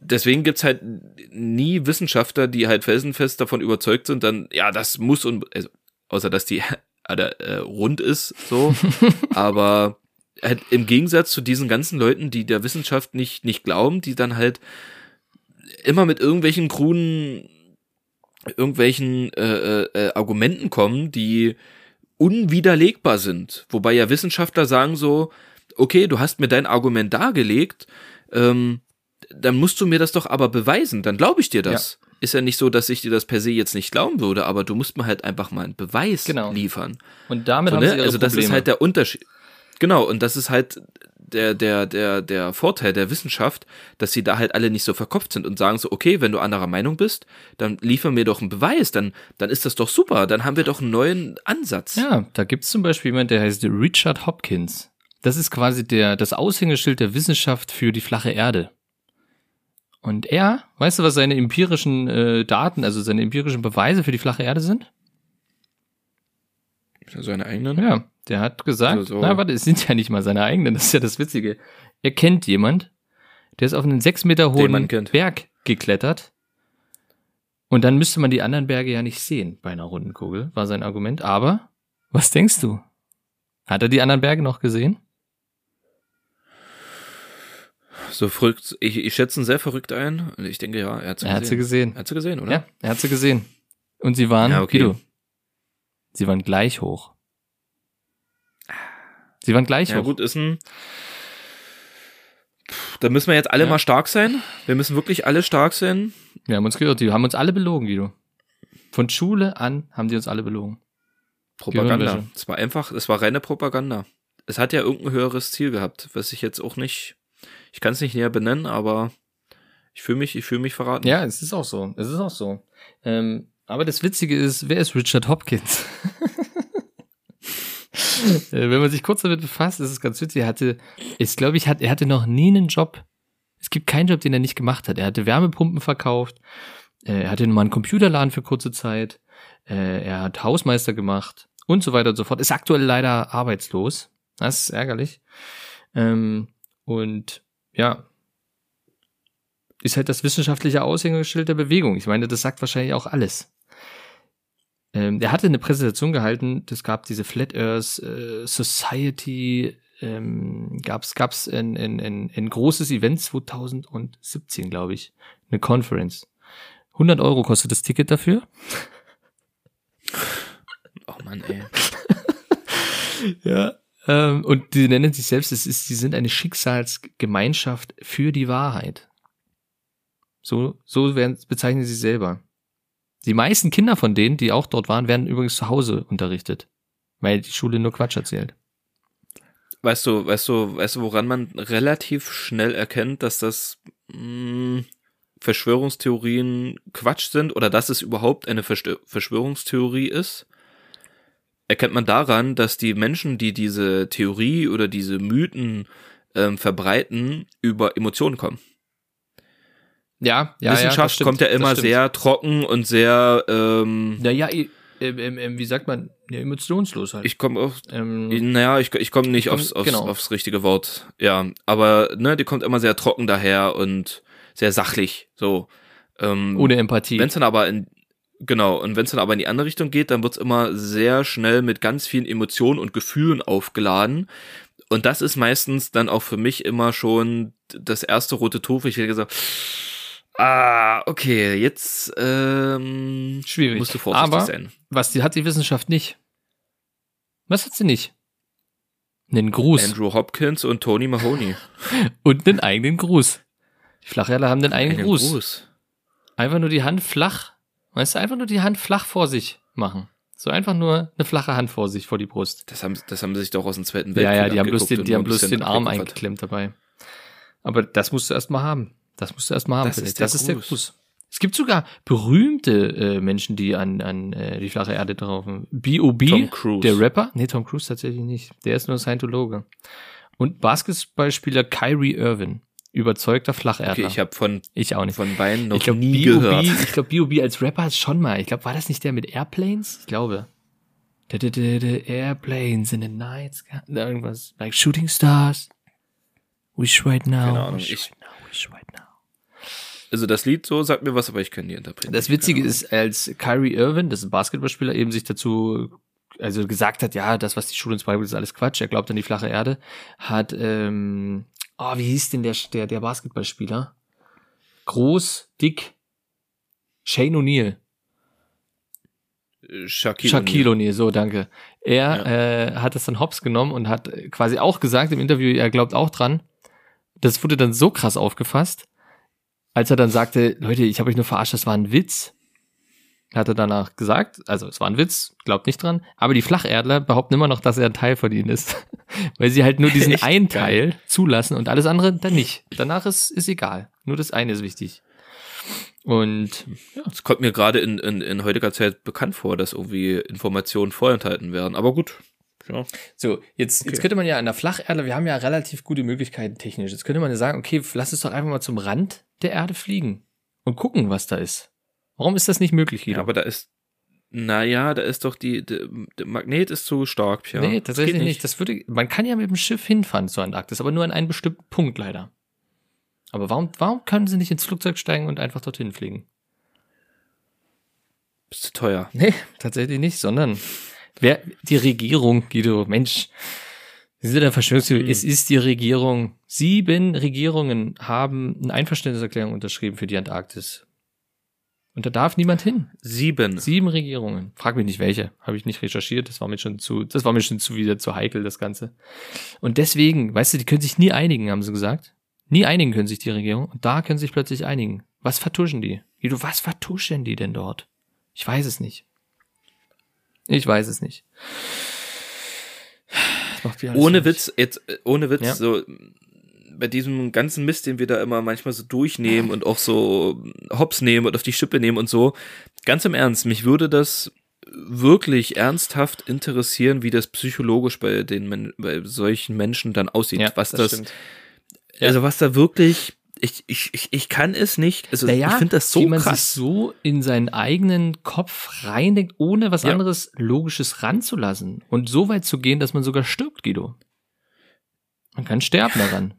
deswegen gibt's halt nie Wissenschaftler, die halt felsenfest davon überzeugt sind, dann, ja, das muss und also, außer dass die äh, rund ist, so, aber halt im Gegensatz zu diesen ganzen Leuten, die der Wissenschaft nicht, nicht glauben, die dann halt immer mit irgendwelchen kruden, irgendwelchen äh, äh, Argumenten kommen, die unwiderlegbar sind. Wobei ja Wissenschaftler sagen so, okay, du hast mir dein Argument dargelegt, ähm, dann musst du mir das doch aber beweisen, dann glaube ich dir das. Ist ja nicht so, dass ich dir das per se jetzt nicht glauben würde, aber du musst mir halt einfach mal einen Beweis Genau. liefern. Und damit So, haben ne? sie ihre Also das Probleme. ist halt der Unterschied. Genau, und das ist halt der, der, der, der Vorteil der Wissenschaft, dass sie da halt alle nicht so verkopft sind und sagen so, okay, wenn du anderer Meinung bist, dann liefer mir doch einen Beweis, dann, dann ist das doch super, dann haben wir doch einen neuen Ansatz. Ja, da gibt's zum Beispiel jemand, der heißt Richard Hopkins. Das ist quasi der, das Aushängeschild der Wissenschaft für die flache Erde. Und er, weißt du, was seine empirischen äh, Daten, also seine empirischen Beweise für die flache Erde sind? Seine eigenen? Ja, der hat gesagt, Also so. na warte, es sind ja nicht mal seine eigenen, das ist ja das Witzige. Er kennt jemand, der ist auf einen sechs Meter hohen. Berg geklettert. Und dann müsste man die anderen Berge ja nicht sehen bei einer runden Kugel, war sein Argument. Aber, was denkst du? Hat er die anderen Berge noch gesehen? So verrückt, ich, ich schätze ihn sehr verrückt ein. Ich denke, ja, er hat sie Er hat sie gesehen. gesehen. Er hat sie gesehen, oder? Ja, er hat sie gesehen. Und sie waren, Ja, okay. Guido, sie waren gleich hoch. Sie waren gleich Ja, hoch. gut, ist ein. Da müssen wir jetzt alle Ja. mal stark sein. Wir müssen wirklich alle stark sein. Wir haben uns gehört, die haben uns alle belogen, Guido. Von Schule an haben die uns alle belogen. Propaganda. Es war einfach, es war reine Propaganda. Es hat ja irgendein höheres Ziel gehabt, was ich jetzt auch nicht, ich kann es nicht näher benennen, aber ich fühle mich, ich fühle mich verraten. Ja, es ist auch so. Es ist auch so. Ähm, aber das Witzige ist, wer ist Richard Hopkins? Äh, Wenn man sich kurz damit befasst, ist es ganz witzig. Er hatte, ich glaube, ich hat, er hatte noch nie einen Job. Es gibt keinen Job, den er nicht gemacht hat. Er hatte Wärmepumpen verkauft. äh, Er hatte mal einen Computerladen für kurze Zeit. äh, Er hat Hausmeister gemacht und so weiter und so fort. Ist aktuell leider arbeitslos. Das ist ärgerlich. Ähm, Und ja, ist halt das wissenschaftliche Aushängeschild der Bewegung. Ich meine, das sagt wahrscheinlich auch alles. Ähm, der hatte eine Präsentation gehalten, es gab diese Flat Earth äh, Society ähm, gab's gab's ein, ein, ein, ein großes Event 2017, glaube ich, eine Conference. 100 Euro kostet das Ticket dafür. Oh Mann, ey. Ja. Ähm, und die nennen sich selbst, es ist, sie sind eine Schicksalsgemeinschaft für die Wahrheit. So, so werden, bezeichnen sie selber. Die meisten Kinder von denen, die auch dort waren, werden übrigens zu Hause unterrichtet. Weil die Schule nur Quatsch erzählt. Weißt du, weißt du, weißt du, woran man relativ schnell erkennt, dass das mh, Verschwörungstheorien Quatsch sind oder dass es überhaupt eine Verschwörungstheorie ist? Erkennt man daran, dass die Menschen, die diese Theorie oder diese Mythen ähm, verbreiten, über Emotionen kommen. Ja, ja, Wissenschaft ja, kommt ja immer sehr trocken und sehr, ähm, Naja, wie sagt man, ja, emotionslos halt. ich komme auf, ähm, naja, ich, ich komme nicht komm- aufs, aufs, genau. aufs richtige Wort. Ja, aber ne, die kommt immer sehr trocken daher und sehr sachlich. So. Ähm, ohne Empathie. Wenn es dann aber in genau und wenn es dann aber in die andere Richtung geht, dann wird's immer sehr schnell mit ganz vielen Emotionen und Gefühlen aufgeladen. Und das ist meistens dann auch für mich immer schon das erste rote Tuch, ich wieder gesagt, ah, okay, jetzt ähm, Schwierig. musst du vorsichtig Aber sein. was die, hat die Wissenschaft nicht? Was hat sie nicht? Einen Gruß. Andrew Hopkins und Tony Mahoney. Und einen eigenen Gruß. Die Flacherdler haben den eigenen Einen Gruß. Gruß. Einfach nur die Hand flach. Weißt du, einfach nur die Hand flach vor sich machen. So einfach nur eine flache Hand vor sich, vor die Brust. Das haben, das haben sie sich doch aus dem Zweiten Weltkrieg Ja, ja, die haben bloß den, die haben bloß den Arm eingeklemmt dabei. Aber das musst du erst mal haben. Das musst du erst mal haben. Das ist der das ist der Gruß. Gruß. Es gibt sogar berühmte äh, Menschen, die an, an äh, die flache Erde draufen. B.O.B., der Rapper. Nee, Tom Cruise tatsächlich nicht. Der ist nur Scientologe. Und Basketballspieler Kyrie Irvin. Überzeugter Flacherdler. Okay, ich habe von, ich auch nicht. von beiden noch ich glaube, nie B.O.B., gehört. ich glaube, B.O.B. als Rapper ist schon mal. Ich glaube, war das nicht der mit Airplanes? Ich glaube. Da, da, da, da, Airplanes in the night sky. Irgendwas. Like shooting stars. Wish right now. Keine Ahnung, Wish right now. Wish right now. Also das Lied so sagt mir was, aber ich kenne die Interpretation. Das Witzige ist, als Kyrie Irvin, das ist ein Basketballspieler, eben sich dazu also gesagt hat, ja, das, was die Schule uns beibringt, ist alles Quatsch, er glaubt an die flache Erde, hat, ähm, oh, wie hieß denn der, der, der Basketballspieler? Groß, dick, Shane O'Neal. Ahnung. Shaquille, Shaquille O'Neal. So, danke. Er äh, hat das dann hops genommen und hat quasi auch gesagt im Interview, er glaubt auch dran. Das wurde dann so krass aufgefasst, als er dann sagte, Leute, ich habe euch nur verarscht, das war ein Witz. Hat er danach gesagt, also es war ein Witz, glaubt nicht dran, aber die Flacherdler behaupten immer noch, dass er ein Teil von ihnen ist. Weil sie halt nur diesen Echt einen. Teil zulassen und alles andere dann nicht. Danach ist, ist egal. Nur das eine ist wichtig. Und Es kommt mir gerade in, in, in heutiger Zeit bekannt vor, dass irgendwie Informationen vorenthalten werden. Aber gut. Ja. So, jetzt, jetzt könnte man ja an der Flacherde, wir haben ja relativ gute Möglichkeiten technisch. Jetzt könnte man ja sagen, okay, lass es doch einfach mal zum Rand der Erde fliegen und gucken, was da ist. Warum ist das nicht möglich, Guido? ja, aber da ist, naja, da ist doch die, der, Magnet ist zu stark, ja. nee, tatsächlich geht nicht. Das würde, man kann ja mit dem Schiff hinfahren zur Antarktis, aber nur an einen bestimmten Punkt leider. Aber warum, warum können sie nicht ins Flugzeug steigen und einfach dorthin fliegen? Ist zu teuer. Nee, tatsächlich nicht, sondern wer, die Regierung, Guido, Mensch, Sie sind ein Verschwörungstheorie. Hm. Es ist die Regierung. Sieben Regierungen haben eine Einverständniserklärung unterschrieben für die Antarktis. Und da darf niemand hin. Sieben. Sieben Regierungen. Frag mich nicht welche. Habe ich nicht recherchiert. Das war mir schon zu, das war mir schon zu wieder zu heikel, das Ganze. Und deswegen, weißt du, die können sich nie einigen, haben sie gesagt. Nie einigen können sich die Regierung. Und da können sie sich plötzlich einigen. Was vertuschen die? Guido, was vertuschen die denn dort? Ich weiß es nicht. Ich weiß es nicht. Das macht mich alles Ohne. Witz, jetzt, äh, ohne Witz, Ja. so, bei diesem ganzen Mist, den wir da immer manchmal so durchnehmen und auch so Hops nehmen und auf die Schippe nehmen und so, ganz im Ernst, mich würde das wirklich ernsthaft interessieren, wie das psychologisch bei den bei solchen Menschen dann aussieht, Ja, was das, stimmt. also was da wirklich, ich, ich, ich, ich kann es nicht, also Naja, ich finde das so wie man krass. sich so in seinen eigenen Kopf reindenkt, ohne was Ja. anderes Logisches ranzulassen und so weit zu gehen, dass man sogar stirbt, Guido. Man kann sterben daran.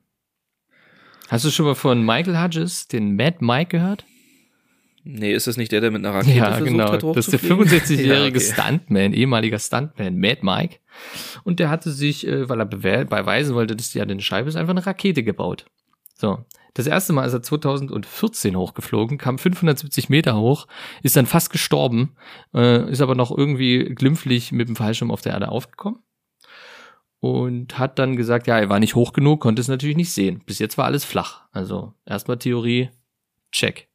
Hast du schon mal von Michael Hodges, den Mad Mike, gehört? Nee, ist das nicht der, der mit einer Rakete Ja, versucht genau. hat, Das ist der hochzufliegen? 65-jährige Ja, okay. Stuntman, ehemaliger Stuntman, Mad Mike. Und der hatte sich, äh, weil er bewe- beweisen wollte, dass die ja eine Scheibe ist, einfach eine Rakete gebaut. So. Das erste Mal ist er 2014 hochgeflogen, kam 570 Meter hoch, ist dann fast gestorben, äh, ist aber noch irgendwie glimpflich mit dem Fallschirm auf der Erde aufgekommen. Und hat dann gesagt, ja, er war nicht hoch genug, konnte es natürlich nicht sehen. Bis jetzt war alles flach. Also erstmal Theorie, check.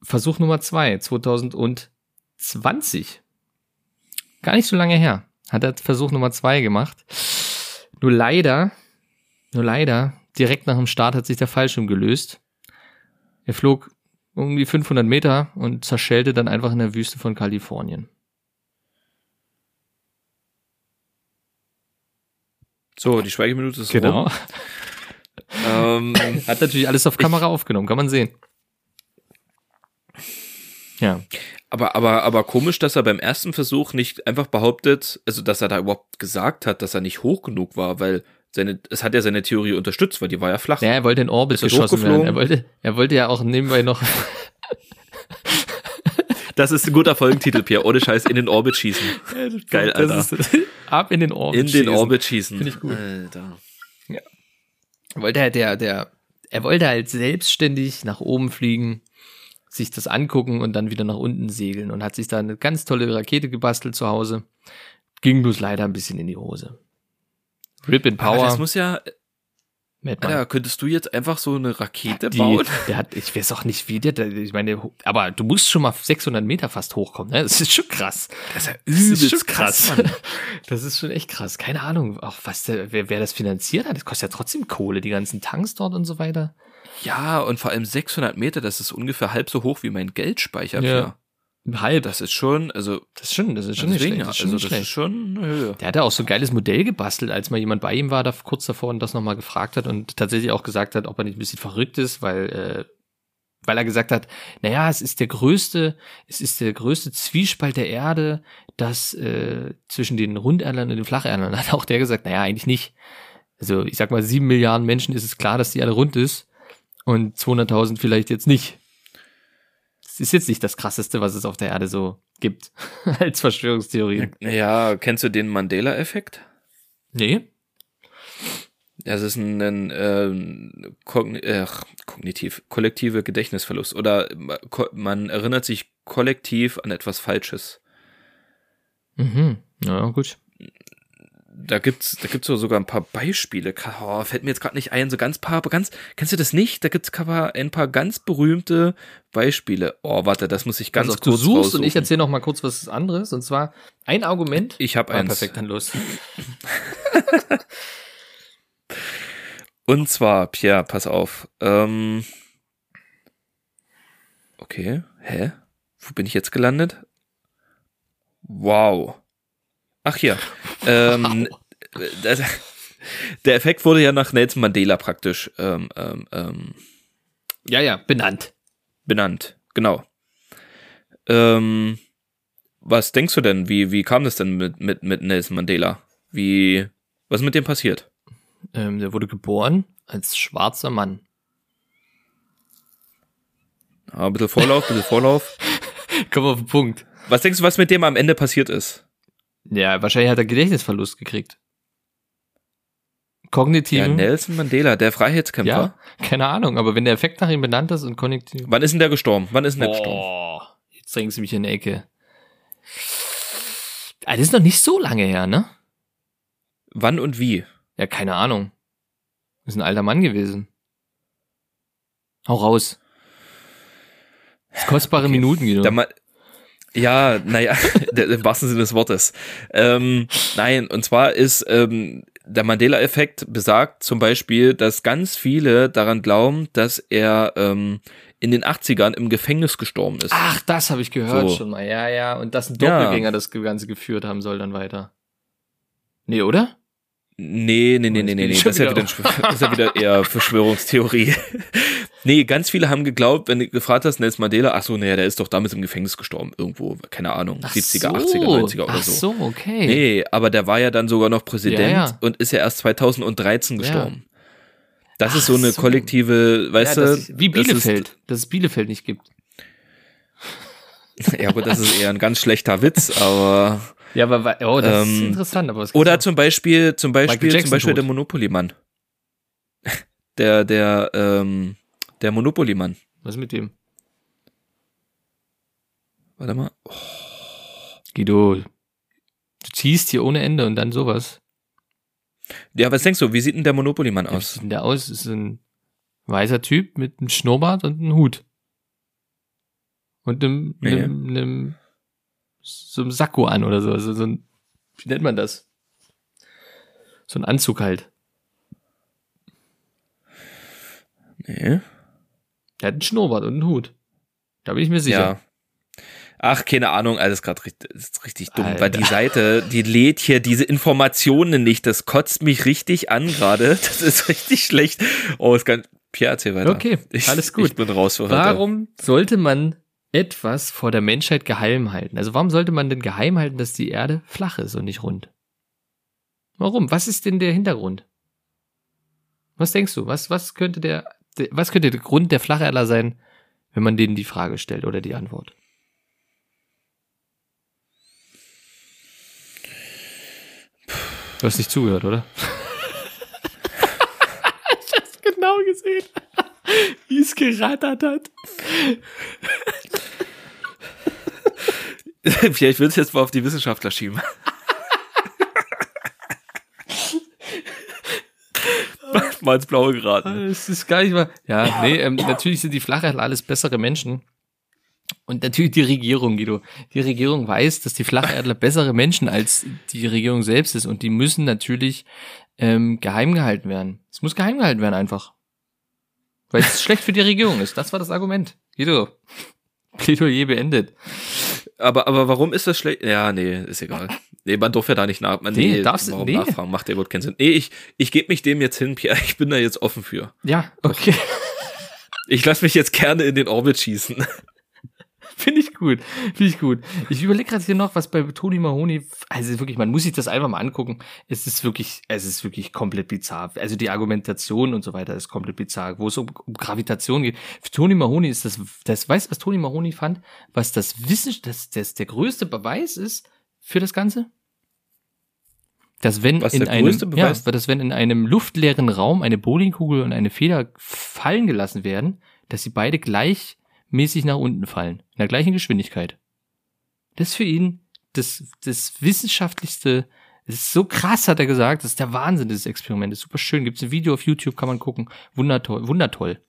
Versuch Nummer zwei, 2020. Gar nicht so lange her. Hat er Versuch Nummer zwei gemacht. Nur leider, nur leider, direkt nach dem Start hat sich der Fallschirm gelöst. Er flog irgendwie 500 Meter und zerschellte dann einfach in der Wüste von Kalifornien. So, die Schweigeminute ist Genau. rum. Ähm, Hat natürlich alles auf Kamera aufgenommen, kann man sehen. Ja. aber, aber, aber komisch, dass er beim ersten Versuch nicht einfach behauptet, also dass er da überhaupt gesagt hat, dass er nicht hoch genug war, weil seine, es hat ja seine Theorie unterstützt, weil die war ja flach. Ja, er wollte in Orbit er geschossen werden. Er wollte, er wollte ja auch nebenbei noch Das ist ein guter Folgentitel, Pierre. Ohne Scheiß in den Orbit schießen. Geil, Alter. Das ist, ab in den Orbit. In den schießen. Orbit schießen. Finde ich gut. Alter. wollte halt der, der, er wollte halt selbstständig nach oben fliegen, sich das angucken und dann wieder nach unten segeln und hat sich da eine ganz tolle Rakete gebastelt zu Hause. Ging bloß leider ein bisschen in die Hose. Rip in Aber Power. das muss ja, Mad Mike. Alter, könntest du jetzt einfach so eine Rakete die, bauen? der hat, ich weiß auch nicht, wie der, der, ich meine, aber du musst schon mal 600 Meter fast hochkommen, ne? Das ist schon krass. Das ist ja Das ist krass, krass. Das ist schon echt krass. Keine Ahnung, auch was der, wer, wer das finanziert hat. Das kostet ja trotzdem Kohle, die ganzen Tanks dort und so weiter. Ja, und vor allem 600 Meter, das ist ungefähr halb so hoch wie mein Geldspeicher. Ja. Pierre. Halb. Das ist schon, also, Das ist schon, das ist schon deswegen, nicht schlecht. Das ist schon also nicht das schlecht. ist schon eine Höhe. Der hatte auch so ein geiles Modell gebastelt, als mal jemand bei ihm war, da kurz davor und das nochmal gefragt hat und tatsächlich auch gesagt hat, ob er nicht ein bisschen verrückt ist, weil, äh, weil er gesagt hat, naja, es ist der größte, es ist der größte Zwiespalt der Erde, das äh, zwischen den Runderdlern und den Flacherdlern. Hat auch der gesagt, naja, eigentlich nicht. Also ich sag mal, sieben Milliarden Menschen ist es klar, dass die Erde rund ist und 200.000 vielleicht jetzt nicht. Es ist jetzt nicht das krasseste, was es auf der Erde so gibt, als Verschwörungstheorie. Ja, kennst du den Mandela-Effekt? Nee? Das ist ein, ein ähm, kogn äh, kognitiv, kollektive Gedächtnisverlust. Oder ko man erinnert sich kollektiv an etwas Falsches. Mhm. Ja, gut. Da gibt's, da gibt's so sogar ein paar Beispiele. Oh, fällt mir jetzt gerade nicht ein, so ganz paar, aber ganz, kennst du das nicht? Da gibt's ein paar ganz berühmte Beispiele. Oh, warte, das muss ich ganz also, kurz du suchst raussuchen. und ich erzähle noch mal kurz was anderes. Und zwar ein Argument. Ich habe Ah, eins. perfekt, dann los. Und zwar, Pierre, pass auf. Ähm, okay, hä? Wo bin ich jetzt gelandet? Wow. Ach hier. Ähm, das, der Effekt wurde ja nach Nelson Mandela praktisch ähm, ähm, ähm, Ja, ja, benannt. benannt. Genau. Ähm, was denkst du denn? Wie, wie kam das denn mit, mit, mit Nelson Mandela? Wie, was ist mit dem passiert? Ähm, der wurde geboren als schwarzer Mann. Ah, ein bisschen Vorlauf, ein bisschen Vorlauf. Komm auf den Punkt. Was denkst du, was mit dem am Ende passiert ist? Ja, wahrscheinlich hat er Gedächtnisverlust gekriegt. Ja, Kognitiven. Nelson Mandela, der Freiheitskämpfer. Ja, keine Ahnung, aber wenn der Effekt nach ihm benannt ist und kognitiv. Wann ist denn der gestorben? Wann ist denn der gestorben? Boah, jetzt drängst du mich in die Ecke. Ah, das ist noch nicht so lange her, ne? Wann und wie? Ja, keine Ahnung. Ist ein alter Mann gewesen. Hau raus. Das kostbare Okay. Minuten, Guido. Ja, naja, im wahrsten Sinne des Wortes. Ähm, nein, und zwar ist ähm, der Mandela-Effekt besagt zum Beispiel, dass ganz viele daran glauben, dass er ähm, in den 80ern im Gefängnis gestorben ist. Ach, das habe ich gehört So. schon mal. Ja, ja. Und dass ein Ja. Doppelgänger das Ganze geführt haben soll dann weiter. Nee, oder? Nee, nee, nee, nee, nee, nee. Das ist ja wieder, das ist ja wieder eher Verschwörungstheorie. Nee, ganz viele haben geglaubt, wenn du gefragt hast, Nelson Mandela, ach so, naja, der ist doch damals im Gefängnis gestorben, irgendwo, keine Ahnung, Ach 70er, so. 80er, 90er oder Ach so. so, okay. Nee, aber der war ja dann sogar noch Präsident Ja, ja. und ist ja erst 2013 Ja. gestorben. Das ist so Ach eine so. kollektive, weißt ja, du? ist wie das ist- Bielefeld, dass es Bielefeld nicht gibt. Ja gut, das ist eher ein ganz schlechter Witz, aber Ja, aber oh, das ist Ähm, interessant. Aber es oder zum Beispiel, zum Beispiel, zum Beispiel tot. der Monopoly-Mann. Der, der, ähm, der Monopoly-Mann. was ist mit dem? Warte mal. Guido, du ziehst hier ohne Ende und dann sowas. Ja, was denkst du, wie sieht denn der Monopoly-Mann Wie aus? sieht denn der aus? Ist ein weißer Typ mit einem Schnurrbart und einem Hut. Und einem, Nee. einem, einem so einem Sakko an oder so. Also so ein, wie nennt man das? So ein Anzug halt. Nee. Der hat einen Schnurrbart und einen Hut. Da bin ich mir sicher. Ja. Ach, keine Ahnung, alles gerade richtig, ist richtig dumm, Alter. weil die Seite, die lädt hier diese Informationen nicht. Das kotzt mich richtig an gerade. Das ist richtig schlecht. Oh, ist ganz. Pierre, erzähl weiter. Okay, ich, alles gut. Ich bin raus für heute. Warum sollte man etwas vor der Menschheit geheim halten? Also warum sollte man denn geheim halten, dass die Erde flach ist und nicht rund? Warum? Was ist denn der Hintergrund? Was denkst du? Was, was könnte der was könnte der Grund der Flacherdler sein, wenn man denen die Frage stellt oder die Antwort? Du hast nicht zugehört, oder? ich hab's genau gesehen, wie es gerattert hat. Ich will es jetzt mal auf die Wissenschaftler schieben. Mal ins Blaue geraten. Es ist gar nicht mal. Ja, nee, ähm, natürlich sind die Flacherdler alles bessere Menschen. Und natürlich die Regierung, Guido. Die Regierung weiß, dass die Flacherdler bessere Menschen als die Regierung selbst ist. Und die müssen natürlich ähm, geheim gehalten werden. Es muss geheim gehalten werden einfach. Weil es schlecht für die Regierung ist. Das war das Argument. Guido. Plädoyer beendet. Aber, aber warum ist das schlecht? Ja, nee, ist egal. Nee, man darf ja da nicht nach, man, Nee, nee, darfst warum nee. nachfragen, macht ja überhaupt keinen Sinn. Nee, ich, ich gebe mich dem jetzt hin, Pierre, ich bin da jetzt offen für. Ja, okay. Ich lasse mich jetzt gerne in den Orbit schießen. Finde ich gut. Finde ich gut. Ich überlege gerade hier noch, was bei Tony Mahoney, also wirklich, man muss sich das einfach mal angucken. Es ist wirklich, es ist wirklich komplett bizarr. Also die Argumentation und so weiter ist komplett bizarr. Wo es um, um Gravitation geht. Für Tony Mahoney ist das, das, weißt du, was Tony Mahoney fand? Was das Wissen, das, das der größte Beweis ist für das Ganze? Dass wenn Was in einem, ja, dass wenn in einem luftleeren Raum eine Bowlingkugel und eine Feder fallen gelassen werden, dass sie beide gleichmäßig nach unten fallen, in der gleichen Geschwindigkeit. Das ist für ihn das, das wissenschaftlichste, es ist so krass, hat er gesagt, das ist der Wahnsinn, dieses Experiment, das ist super schön, gibt's ein Video auf YouTube, kann man gucken, wundertoll, wundertoll.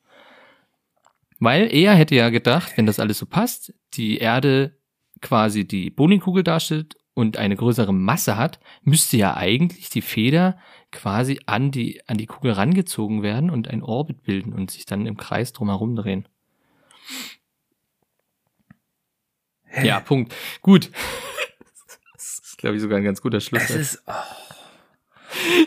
Weil er hätte ja gedacht, wenn das alles so passt, die Erde quasi die Bowlingkugel darstellt und eine größere Masse hat, müsste ja eigentlich die Feder quasi an die, an die Kugel rangezogen werden und ein Orbit bilden und sich dann im Kreis drumherum drehen. Ja, Punkt. Gut. Das ist, glaube ich, sogar ein ganz guter Schluss. Es ist, oh,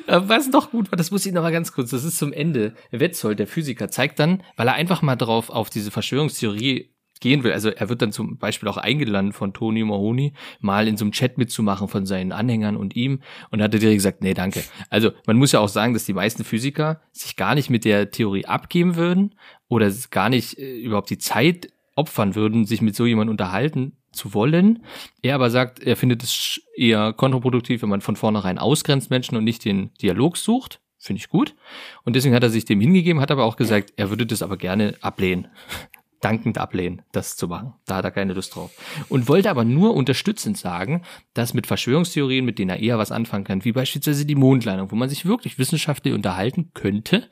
Was noch gut war, das muss ich noch mal ganz kurz, das ist zum Ende. Wetzold, der Physiker, zeigt dann, weil er einfach mal drauf auf diese Verschwörungstheorie gehen will, also er wird dann zum Beispiel auch eingeladen von Tony Mahoney, mal in so einem Chat mitzumachen von seinen Anhängern und ihm und hat er direkt gesagt, nee, danke. Also man muss ja auch sagen, dass die meisten Physiker sich gar nicht mit der Theorie abgeben würden oder gar nicht äh, überhaupt die Zeit opfern würden, sich mit so jemandem unterhalten zu wollen. Er aber sagt, er findet es eher kontraproduktiv, wenn man von vornherein ausgrenzt Menschen und nicht den Dialog sucht. Finde ich gut. Und deswegen hat er sich dem hingegeben, hat aber auch gesagt, er würde das aber gerne ablehnen. Dankend ablehnen, das zu machen. Da hat er keine Lust drauf. Und wollte aber nur unterstützend sagen, dass mit Verschwörungstheorien, mit denen er eher was anfangen kann, wie beispielsweise die Mondlandung, wo man sich wirklich wissenschaftlich unterhalten könnte,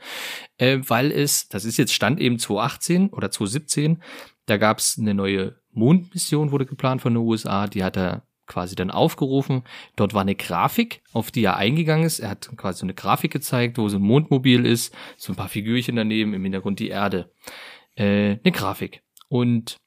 äh, weil es, das ist jetzt Stand eben 2018 oder 2017, da gab es eine neue Mondmission, wurde geplant von den USA, die hat er quasi dann aufgerufen. Dort war eine Grafik, auf die er eingegangen ist. Er hat quasi so eine Grafik gezeigt, wo so ein Mondmobil ist, so ein paar Figürchen daneben, im Hintergrund die Erde. Äh, eine Grafik. Und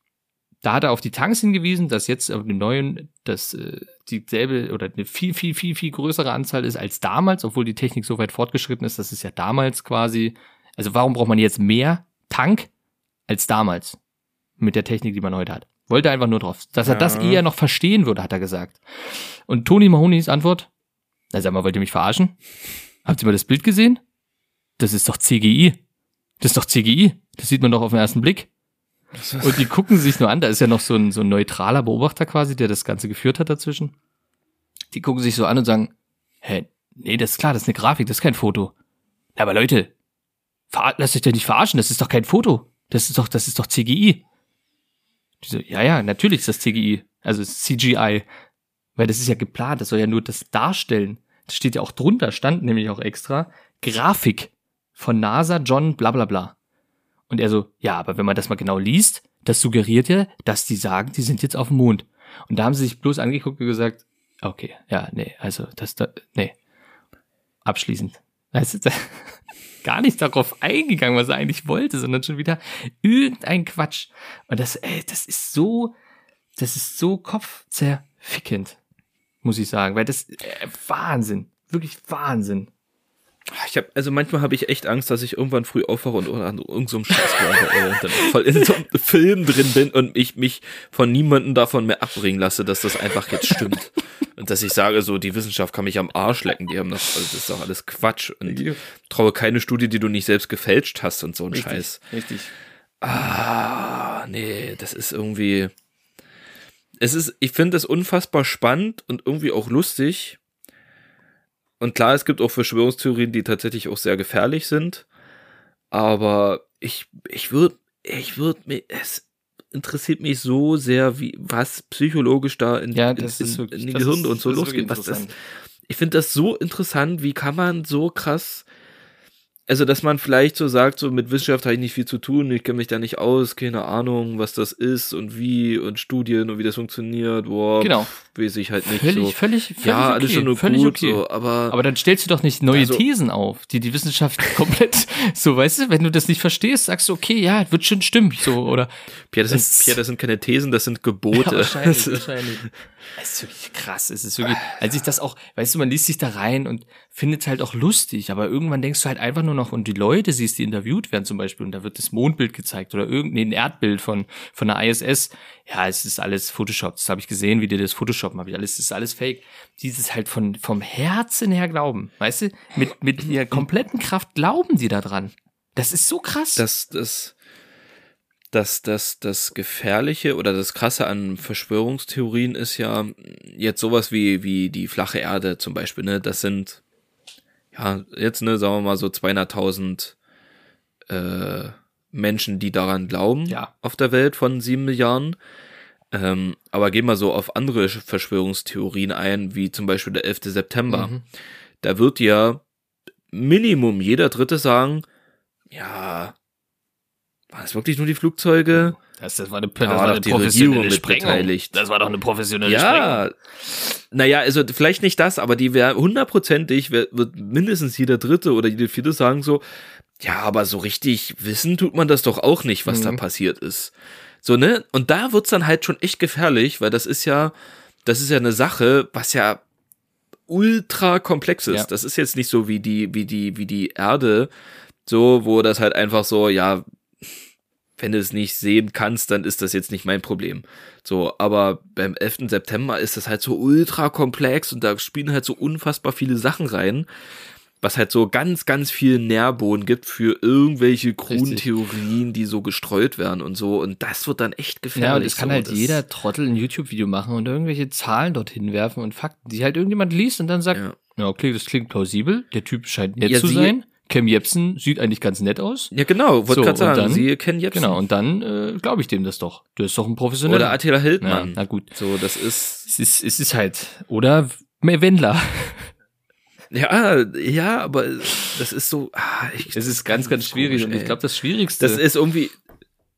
da hat er auf die Tanks hingewiesen, dass jetzt auf dem neuen das äh, dieselbe oder eine viel, viel, viel, viel größere Anzahl ist als damals, obwohl die Technik so weit fortgeschritten ist, dass es ja damals quasi, also warum braucht man jetzt mehr Tank als damals mit der Technik, die man heute hat? Wollte einfach nur drauf, dass er das eher noch verstehen würde, hat er gesagt. Und Tony Mahonis Antwort, na sag mal, wollt ihr mich verarschen? Habt ihr mal das Bild gesehen? das ist doch CGI. Das ist doch CGI. Das sieht man doch auf den ersten Blick. Und die gucken sich nur an, da ist ja noch so ein, so ein neutraler Beobachter quasi, der das Ganze geführt hat dazwischen. Die gucken sich so an und sagen, hä, nee, das ist klar, das ist eine Grafik, das ist kein Foto. Aber Leute, lasst euch doch nicht verarschen, das ist doch kein Foto. Das ist doch, das ist doch CGI. Die so, ja, ja, natürlich ist das CGI. Also CGI. Weil das ist ja geplant, das soll ja nur das darstellen. Das steht ja auch drunter, stand nämlich auch extra. Grafik von NASA, John, bla bla bla. Und er so, ja, aber wenn man das mal genau liest, das suggeriert ja, dass die sagen, die sind jetzt auf dem Mond. Und da haben sie sich bloß angeguckt und gesagt, okay, ja, nee, also das da, nee. Abschließend. Weißt du, gar nicht darauf eingegangen, was er eigentlich wollte, sondern schon wieder irgendein Quatsch. Und das, ey, das ist so, das ist so kopfzerfickend, muss ich sagen, weil das, äh, Wahnsinn, wirklich Wahnsinn. Ich hab, also manchmal habe ich echt Angst, dass ich irgendwann früh aufwache und an irgendeinem so Scheiß äh, voll in so einem Film drin bin und ich mich von niemandem davon mehr abbringen lasse, dass das einfach jetzt stimmt. Und dass ich sage, so, die Wissenschaft kann mich am Arsch lecken, die haben das, also das ist doch alles Quatsch. Und traue keine Studie, die du nicht selbst gefälscht hast und so ein Scheiß. Richtig. Ah, nee, das ist irgendwie. Es ist, ich finde es unfassbar spannend und irgendwie auch lustig. Und klar, es gibt auch Verschwörungstheorien, die tatsächlich auch sehr gefährlich sind. Aber ich, ich würde, ich würde mir, es interessiert mich so sehr, wie, was psychologisch da in, Ja, in, in, in Gehirne ist- und so losgeht. Was das, ich finde das so interessant, wie kann man so krass, also dass man vielleicht so sagt, so mit Wissenschaft habe ich nicht viel zu tun, ich kenne mich da nicht aus, keine Ahnung, was das ist und wie und Studien und wie das funktioniert, boah, Genau. weiß ich halt nicht Völlig, so. völlig, völlig ja, okay, alles schon nur völlig gut, okay. so, aber, Aber dann stellst du doch nicht neue Also- Thesen auf, die die Wissenschaft komplett so, weißt du, wenn du das nicht verstehst, sagst du, okay, ja, wird schon stimmen, so, oder? Pierre, das, das- sind, Pierre, das sind keine Thesen, das sind Gebote. Ja, wahrscheinlich, wahrscheinlich. Es ist wirklich krass. Es ist wirklich, als ich das auch, weißt du, man liest sich da rein und findet es halt auch lustig, aber irgendwann denkst du halt einfach nur noch, und die Leute siehst, die interviewt werden zum Beispiel, und da wird das Mondbild gezeigt oder irgendein Erdbild von, von der ISS. Ja, es ist alles Photoshop. Das habe ich gesehen, wie die das Photoshoppen, habe ich alles, ist alles fake. Dieses halt von, vom Herzen her glauben, weißt du, mit, mit ihrer kompletten Kraft glauben die da dran. Das ist so krass. das, das, das, das, das Gefährliche oder das Krasse an Verschwörungstheorien ist ja jetzt sowas wie, wie die flache Erde zum Beispiel, ne, das sind, ja, jetzt, ne, sagen wir mal so 200.000 äh, Menschen, die daran glauben Ja. auf der Welt von sieben Milliarden. Ähm, aber gehen wir so auf andere Verschwörungstheorien ein, wie zum Beispiel der 11. September. Mhm. Da wird ja Minimum jeder Dritte sagen, ja, waren es wirklich nur die Flugzeuge? Das, das war eine, Da das war war eine professionelle Sprengung. beteiligt. Das war doch eine professionelle Sprengung. Ja, naja, also vielleicht nicht das, aber die wäre hundertprozentig, wird mindestens jeder Dritte oder jede Vierte sagen so, ja, aber so richtig wissen tut man das doch auch nicht, was da Mhm. passiert ist. So, ne? Und da wird's dann halt schon echt gefährlich, weil das ist ja, das ist ja eine Sache, was ja ultra komplex ist. Ja. Das ist jetzt nicht so wie die, wie die, wie die Erde, so, wo das halt einfach so, ja, wenn du es nicht sehen kannst, dann ist das jetzt nicht mein Problem. So, aber beim 11. September ist das halt so ultra komplex und da spielen halt so unfassbar viele Sachen rein, was halt so ganz, ganz viel Nährboden gibt für irgendwelche kruden. Theorien, die so gestreut werden und so. Und das wird dann echt gefährlich. Ja, und es kann so. halt jeder Trottel ein YouTube-Video machen und irgendwelche Zahlen dorthin werfen und Fakten, die halt irgendjemand liest und dann sagt, Ja. ja, okay, das klingt plausibel, der Typ scheint nett Ja, zu sein. Cam Jepsen sieht eigentlich ganz nett aus. Ja, genau, wollte So, gerade und sagen, dann- sie kennen jetzt. Genau, und dann äh, glaube ich dem das doch. Der ist doch ein professioneller. Oder Attila ja, Hildmann. na gut. So, das ist. Es ist, es ist halt. Oder Wendler. Ja, ja, aber das ist so. Ah, ich, Es ist ganz, ganz schwierig. und ich glaube, das Schwierigste das ist irgendwie.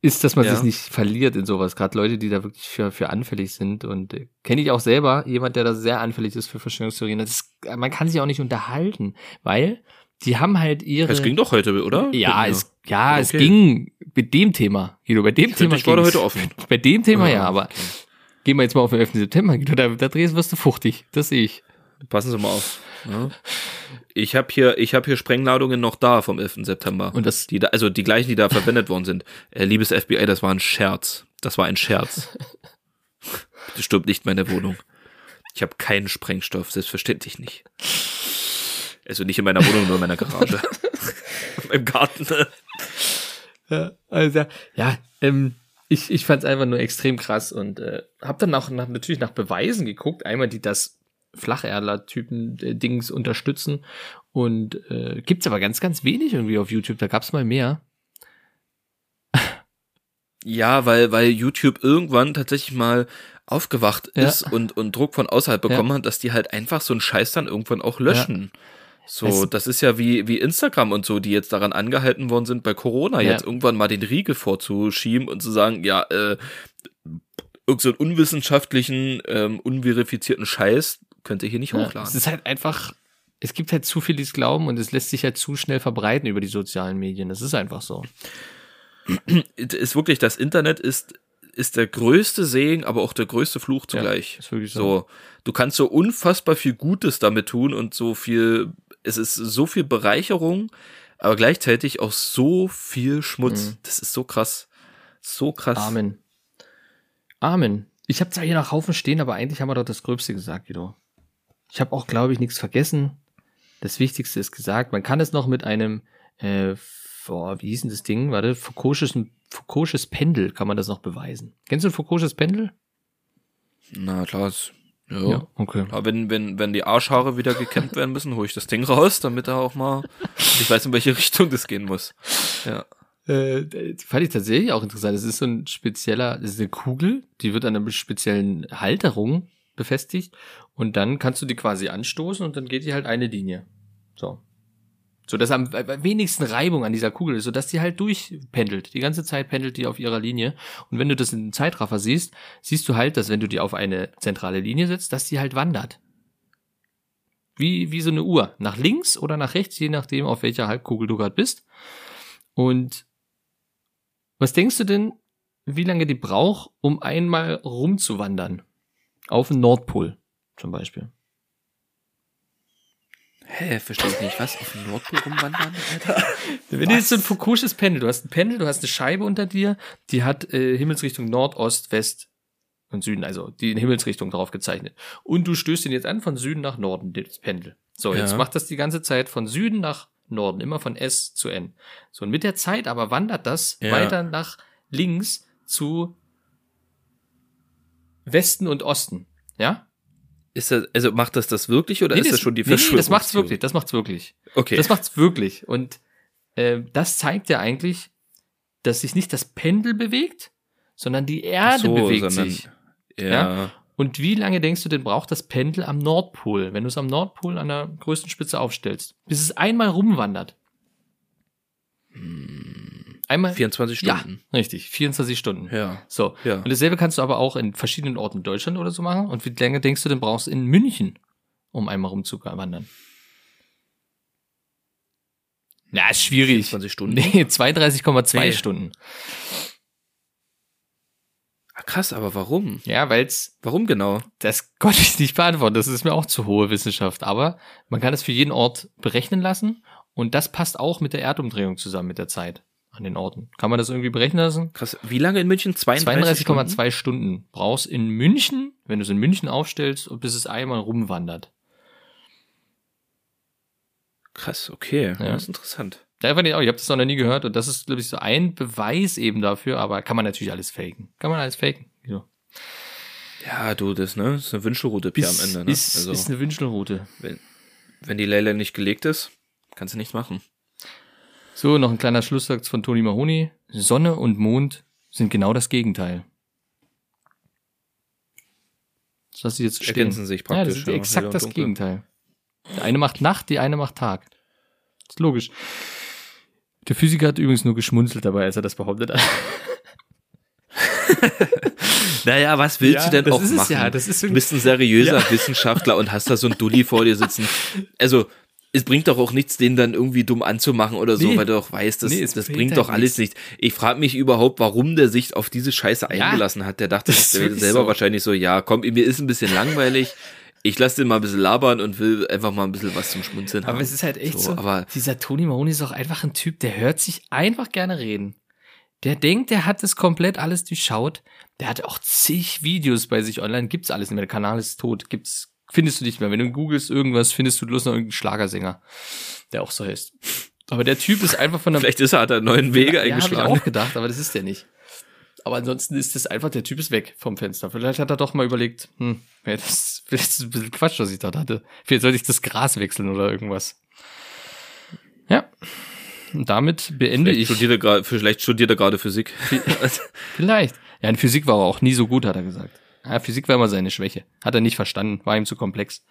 ist, dass man Ja. sich nicht verliert in sowas. Gerade Leute, die da wirklich für, für anfällig sind. Und äh, kenne ich auch selber, jemand, der da sehr anfällig ist für Verschwörungstheorien. Das ist, man kann sich auch nicht unterhalten, weil die haben halt ihre. Es ging doch heute, oder? ja, es, ja, es Okay. ging mit dem Thema. Guido, bei dem wir. Thema ich war heute offen. Bei dem Thema ja, Ja, aber gehen wir jetzt mal auf den 11. September. Guido, da, da drehst wirst du fuchtig. Das sehe ich. Passen Sie mal auf. Ja. Ich habe hier, ich habe hier Sprengladungen noch da vom 11. September. Und das- die da, also die gleichen, die da verwendet worden sind. Äh, liebes FBI, das war ein Scherz. Das war ein Scherz. Bitte stirbt nicht meine Wohnung. Ich habe keinen Sprengstoff, selbstverständlich nicht. Also nicht in meiner Wohnung, nur in meiner Garage. Im Garten. Ja, also, ja, ähm, ich, ich fand es einfach nur extrem krass und äh, habe dann auch nach, natürlich nach Beweisen geguckt. Einmal, die das Flacherdler-Typen äh, unterstützen und äh, gibt's aber ganz, ganz wenig irgendwie auf YouTube. Da gab's mal mehr. Ja, weil, weil YouTube irgendwann tatsächlich mal aufgewacht Ja. ist und, und Druck von außerhalb bekommen hat, dass die halt einfach so einen Scheiß dann irgendwann auch löschen. So, Es- das ist ja wie, wie Instagram und so, die jetzt daran angehalten worden sind, bei Corona Ja. jetzt irgendwann mal den Riegel vorzuschieben und zu sagen, ja, äh, irgend so unwissenschaftlichen, ähm, unverifizierten Scheiß könnt ihr hier nicht Ja, hochladen. es ist halt einfach, es gibt halt zu viel, die es glauben und es lässt sich halt zu schnell verbreiten über die sozialen Medien. Das ist einfach so. ist wirklich, das Internet ist, ist der größte Segen, aber auch der größte Fluch zugleich. ist wirklich so. so. Du kannst so unfassbar viel Gutes damit tun und so viel, es ist so viel Bereicherung, aber gleichzeitig auch so viel Schmutz. Mhm. Das ist so krass. So krass. Amen. Amen. Ich habe zwar hier noch Haufen stehen, aber eigentlich haben wir doch das Gröbste gesagt, Guido. Ich habe auch, glaube ich, nichts vergessen. Das Wichtigste ist gesagt. Man kann es noch mit einem, äh, boah, wie hieß denn das Ding? Warte, Foucault'sches Foucault'sches Pendel kann man das noch beweisen. Kennst du ein Foucault'sches Pendel? Na klar, ja. okay. Aber wenn, wenn, wenn die Arschhaare wieder gekämmt werden müssen, hole ich das Ding raus, damit er auch mal, ich weiß, in welche Richtung das gehen muss. Ja. Äh, das fand ich tatsächlich auch interessant. Es ist so ein spezieller, das ist eine Kugel, die wird an einer speziellen Halterung befestigt und dann kannst du die quasi anstoßen und dann geht die halt eine Linie. So. So dass am wenigsten Reibung an dieser Kugel ist, so dass die halt durchpendelt. Die ganze Zeit pendelt die auf ihrer Linie. Und wenn du das in den Zeitraffer siehst, siehst du halt, dass wenn du die auf eine zentrale Linie setzt, dass die halt wandert. Wie, wie so eine Uhr. Nach links oder nach rechts, je nachdem, auf welcher Halbkugel du gerade bist. Und was denkst du denn, wie lange die braucht, um einmal rumzuwandern? Auf den Nordpol zum Beispiel. Hä, verstehe ich nicht. Was? Auf dem Nordpol rumwandern, Alter? Wenn du jetzt so ein Foucault'sches Pendel, du hast ein Pendel, du hast eine Scheibe unter dir, die hat äh, Himmelsrichtung Nord, Ost, West und Süden, also die in Himmelsrichtung drauf gezeichnet. Und du stößt den jetzt an von Süden nach Norden, das Pendel. So, jetzt Ja. macht das die ganze Zeit von Süden nach Norden, immer von S zu N. So, und mit der Zeit aber wandert das Ja. weiter nach links zu Westen und Osten. Ja? Ist das, also macht das das wirklich oder ist das schon die nee, nee, das macht's wirklich, das macht's wirklich. Okay. Das macht's wirklich. Und äh, das zeigt ja eigentlich, dass sich nicht das Pendel bewegt, sondern die Erde so, bewegt sondern- sich. ja. Ja. Und wie lange denkst du denn braucht das Pendel am Nordpol, wenn du es am Nordpol an der größten Spitze aufstellst, bis es einmal rumwandert? Einmal 24 Ja, Stunden. richtig, 24 Stunden. Ja. So. Ja. Und dasselbe kannst du aber auch in verschiedenen Orten in Deutschland oder so machen. Und wie lange denkst du denn brauchst du in München, um einmal rumzuwandern? Na, ist schwierig. 24 Stunden. Nee, 32,2 Nee. Stunden. Ah, krass, aber warum? Ja, weil's Warum genau? das konnte ich nicht beantworten. Das ist mir auch zu hohe Wissenschaft. Aber man kann es für jeden Ort berechnen lassen. Und das passt auch mit der Erdumdrehung zusammen mit der Zeit an den Orten. Kann man das irgendwie berechnen lassen? Krass. Wie lange in München? 32 Stunden? 32,2 Stunden brauchst in München, wenn du es in München aufstellst, und bis es einmal rumwandert. Krass, okay. Ja. Das ist interessant. Ja, fand ich auch. Ich habe das noch nie gehört und das ist, glaube ich, so ein Beweis eben dafür, aber kann man natürlich alles faken. Kann man alles faken. So. Ja, du, das, ne? Das ist eine Wünschelroute Pia am Ende, ne? ist, also, ist eine Wünschelroute. wenn, wenn die Leila nicht gelegt ist, kannst du nichts machen. So, noch ein kleiner Schlusssatz von Toni Mahoni. Sonne und Mond sind genau das Gegenteil. Das lasse ich jetzt stehen. Ergänzen sich Ja, das praktisch. ist ja, exakt das dunkel. Gegenteil. Der eine macht Nacht, die eine macht Tag. ist logisch. Der Physiker hat übrigens nur geschmunzelt dabei, als er das behauptet hat. Naja, was willst Ja, du denn das auch machen? ja, das ist du bist ein seriöser Wissenschaftler und hast da so einen Dulli vor dir sitzen. Also, es bringt doch auch nichts, den dann irgendwie dumm anzumachen oder so, Nee. weil du doch weißt, das, Nee, das bringt bringt halt doch alles nichts. nicht. Ich frage mich überhaupt, warum der sich auf diese Scheiße eingelassen hat. Der dachte sich selber so. wahrscheinlich so, ja, komm, mir ist ein bisschen langweilig. Ich lasse den mal ein bisschen labern und will einfach mal ein bisschen was zum Schmunzeln haben. Aber es ist halt echt so. aber dieser Toni Mahoni ist auch einfach ein Typ, der hört sich einfach gerne reden. Der denkt, der hat das komplett alles durchschaut. Der hat auch zig Videos bei sich online. Gibt's alles nicht mehr. Der Kanal ist tot. Gibt's, findest du nicht mehr. Wenn du googelst irgendwas, findest du bloß noch irgendeinen Schlagersänger, der auch so heißt. Aber der Typ ist einfach von der Vielleicht ist er, hat er einen neuen Wege Ja, habe ich eingeschlagen. auch gedacht, aber das ist der nicht. Aber ansonsten ist das einfach, der Typ ist weg vom Fenster. Vielleicht hat er doch mal überlegt, hm, ja, das, das ist ein bisschen Quatsch, was ich dort hatte. Vielleicht sollte ich das Gras wechseln oder irgendwas. Ja. Und damit beende Vielleicht ich. studiert, er vielleicht studiert er gerade Physik. Vielleicht. Ja, in Physik war er auch nie so gut, hat er gesagt. Ja, Physik war immer seine Schwäche. Hat er nicht verstanden, war ihm zu komplex.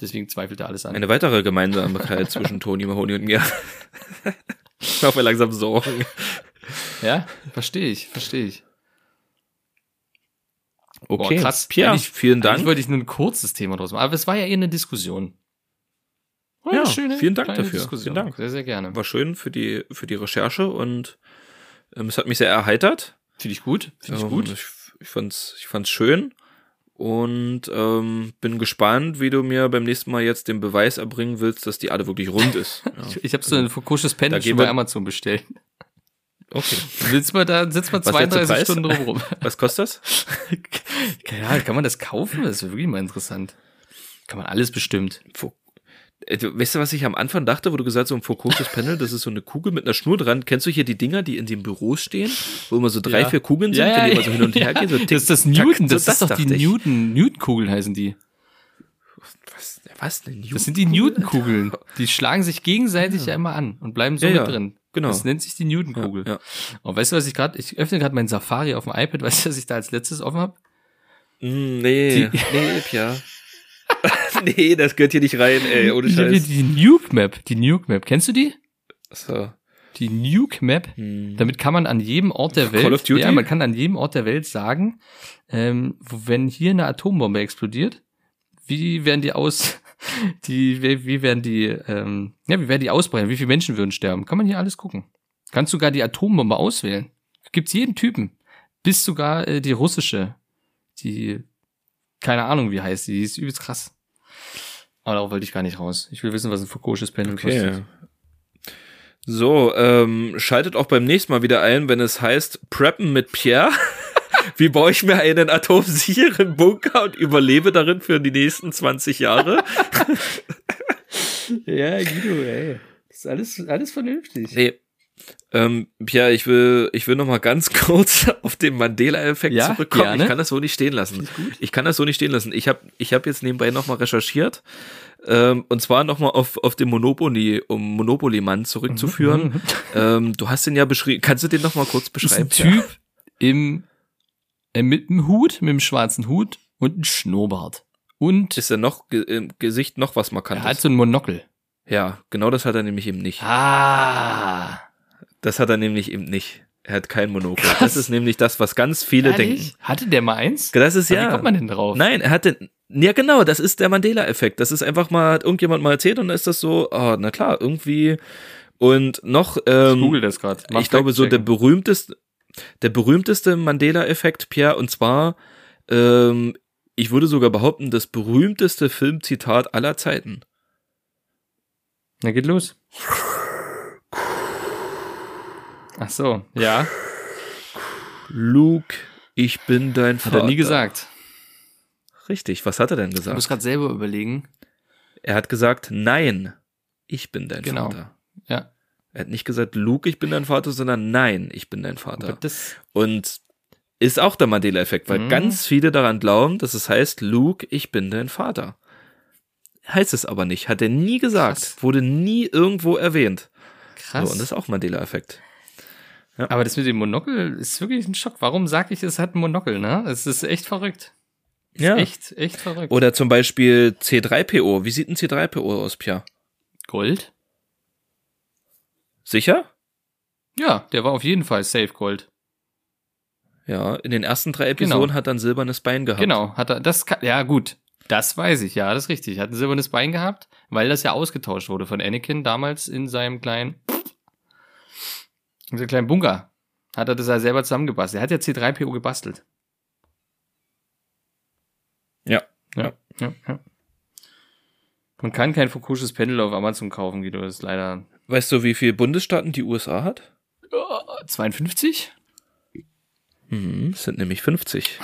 Deswegen zweifelt er alles an. Eine weitere Gemeinsamkeit zwischen Toni Mahoney und mir. Ich mache mir langsam Sorgen. Ja, verstehe ich, verstehe ich. Okay, Boah, krass. Pierre, Eigentlich- vielen Eigentlich Dank. wollte ich nur ein kurzes Thema draus machen, aber es war ja eher eine Diskussion. War Ja, schöne, vielen Dank dafür. Diskussion. Vielen Dank. Sehr, sehr gerne. War schön für die, für die Recherche und ähm, es hat mich sehr erheitert. Finde ich gut. Finde ich Ähm, gut. Ich, ich fand's, ich fand's schön und ähm, bin gespannt, wie du mir beim nächsten Mal jetzt den Beweis erbringen willst, dass die Erde wirklich rund ist. Ja. Ich, ich habe so ein Fukusches Pen Da schon bei Amazon bestellt. Okay. Sitzt man da, sitzt man Was ist jetzt der 32 Preis? Stunden drum rum. Was kostet das? ja, kann man das kaufen? Das ist wirklich mal interessant. Kann man alles bestimmt. Äh, Weißt du, was ich am Anfang dachte, wo du gesagt hast, so ein Focused Panel, das ist so eine Kugel mit einer Schnur dran. Kennst du hier die Dinger, die in den Büros stehen, wo immer so drei, Ja. vier Kugeln sind, wenn die immer so hin und her gehen? So das ist das tick, Newton, so das, ist doch die ich. Newton, Newton-Kugeln heißen die. Was, was denn? Das sind die Newton-Kugeln. Die schlagen sich gegenseitig ja immer an und bleiben so Ja, mit ja, drin. genau. Das nennt sich die Newton-Kugel. Ja. Und weißt du, was ich gerade, ich öffne gerade mein Safari auf dem iPad, weißt du, was ich da als letztes offen habe? Mm, nee, Die- nee, Pia. nee, das gehört hier nicht rein, ey, ohne Scheiß. die Nuke Map. Die Nuke Map. Kennst du die? So. Die Nuke Map. Hm. Damit kann man an jedem Ort der Welt, Call of Duty? ja, man kann an jedem Ort der Welt sagen, ähm, wenn hier eine Atombombe explodiert, wie werden die aus, die, wie, wie werden die, ähm, ja, wie werden die ausbrechen? Wie viele Menschen würden sterben? Kann man hier alles gucken. Kannst sogar die Atombombe auswählen. Gibt's jeden Typen. Bis sogar äh, die russische, die, keine Ahnung, wie heißt die, die ist übelst krass. Aber darauf wollte ich gar nicht raus. Ich will wissen, was ein Foucault'sches Panel Okay. kostet. So, ähm, schaltet auch beim nächsten Mal wieder ein, wenn es heißt Preppen mit Pierre. Wie baue ich mir einen atomsicheren Bunker und überlebe darin für die nächsten 20 Jahre? Ja, Guido, ey. Das ist alles, alles vernünftig. Nee. Ähm, Pierre, ich will, ich will noch mal ganz kurz auf den Mandela-Effekt Ja, zurückkommen. gerne. Ich kann das so nicht stehen lassen. Ich kann das so nicht stehen lassen. Ich habe ich hab jetzt nebenbei noch mal recherchiert. Ähm, und zwar noch mal auf, auf den Monopoly, um Monopoly-Mann zurückzuführen. ähm, du hast den ja beschrieben. Kannst du den noch mal kurz Das ist beschreiben? ein Typ im, äh, mit einem Hut, mit einem schwarzen Hut und einem Schnurrbart. Und Ist er noch im Gesicht noch was er markantes? hat so ein Monokel. ja, genau das hat er nämlich eben nicht. Ah. Das hat er nämlich eben nicht. Er hat kein Monokel. Das ist nämlich das, was ganz viele denken. Hatte der mal eins? Das ist ja. Wie kommt man denn drauf? Nein, er hatte. Ja, genau, das ist der Mandela-Effekt. Das ist einfach mal, hat irgendjemand mal erzählt und dann ist das so, oh, na klar, irgendwie. Und noch, ich ähm, google das gerade. ich glaube, so der berühmteste, der berühmteste Mandela-Effekt, Pierre, und zwar, ähm, ich würde sogar behaupten, das berühmteste Filmzitat aller Zeiten. Na, geht los. Ach so, ja. Luke, ich bin dein Hat Vater. er nie gesagt. Richtig, was hat er denn Ich muss gesagt? gerade selber überlegen. Er hat gesagt, nein, ich bin dein Genau. Vater. Ja. Er hat nicht gesagt, Luke, ich bin dein Vater, sondern nein, ich bin dein Vater. Und ist auch der Mandela-Effekt, weil Mhm. ganz viele daran glauben, dass es heißt, Luke, ich bin dein Vater. Heißt es aber nicht, hat er nie gesagt, Krass. wurde nie irgendwo erwähnt. krass. So, und das ist auch Mandela-Effekt. Aber das mit dem Monokel ist wirklich ein Schock. Warum sage ich, es hat ein Monokel, ne? Es ist echt verrückt. Ja. Echt, echt verrückt. Oder zum Beispiel C3PO. Wie sieht ein C3PO aus, Pia? Gold? Sicher? Ja, der war auf jeden Fall Safe Gold. Ja, in den ersten drei Episoden Genau. hat er ein silbernes Bein gehabt. Genau, hat er, das ja gut, das weiß ich, ja, das ist richtig. Hat ein silbernes Bein gehabt, weil das ja ausgetauscht wurde von Anakin damals in seinem kleinen, in seinem kleinen Bunker. Hat er das ja selber zusammengebastelt. Er hat ja C3PO gebastelt. Ja. Ja, ja, ja. Man kann kein Fukushes Pendel auf Amazon kaufen, Guido, das ist leider Weißt du, wie viele Bundesstaaten die USA hat? 52? Mhm, es sind nämlich 50.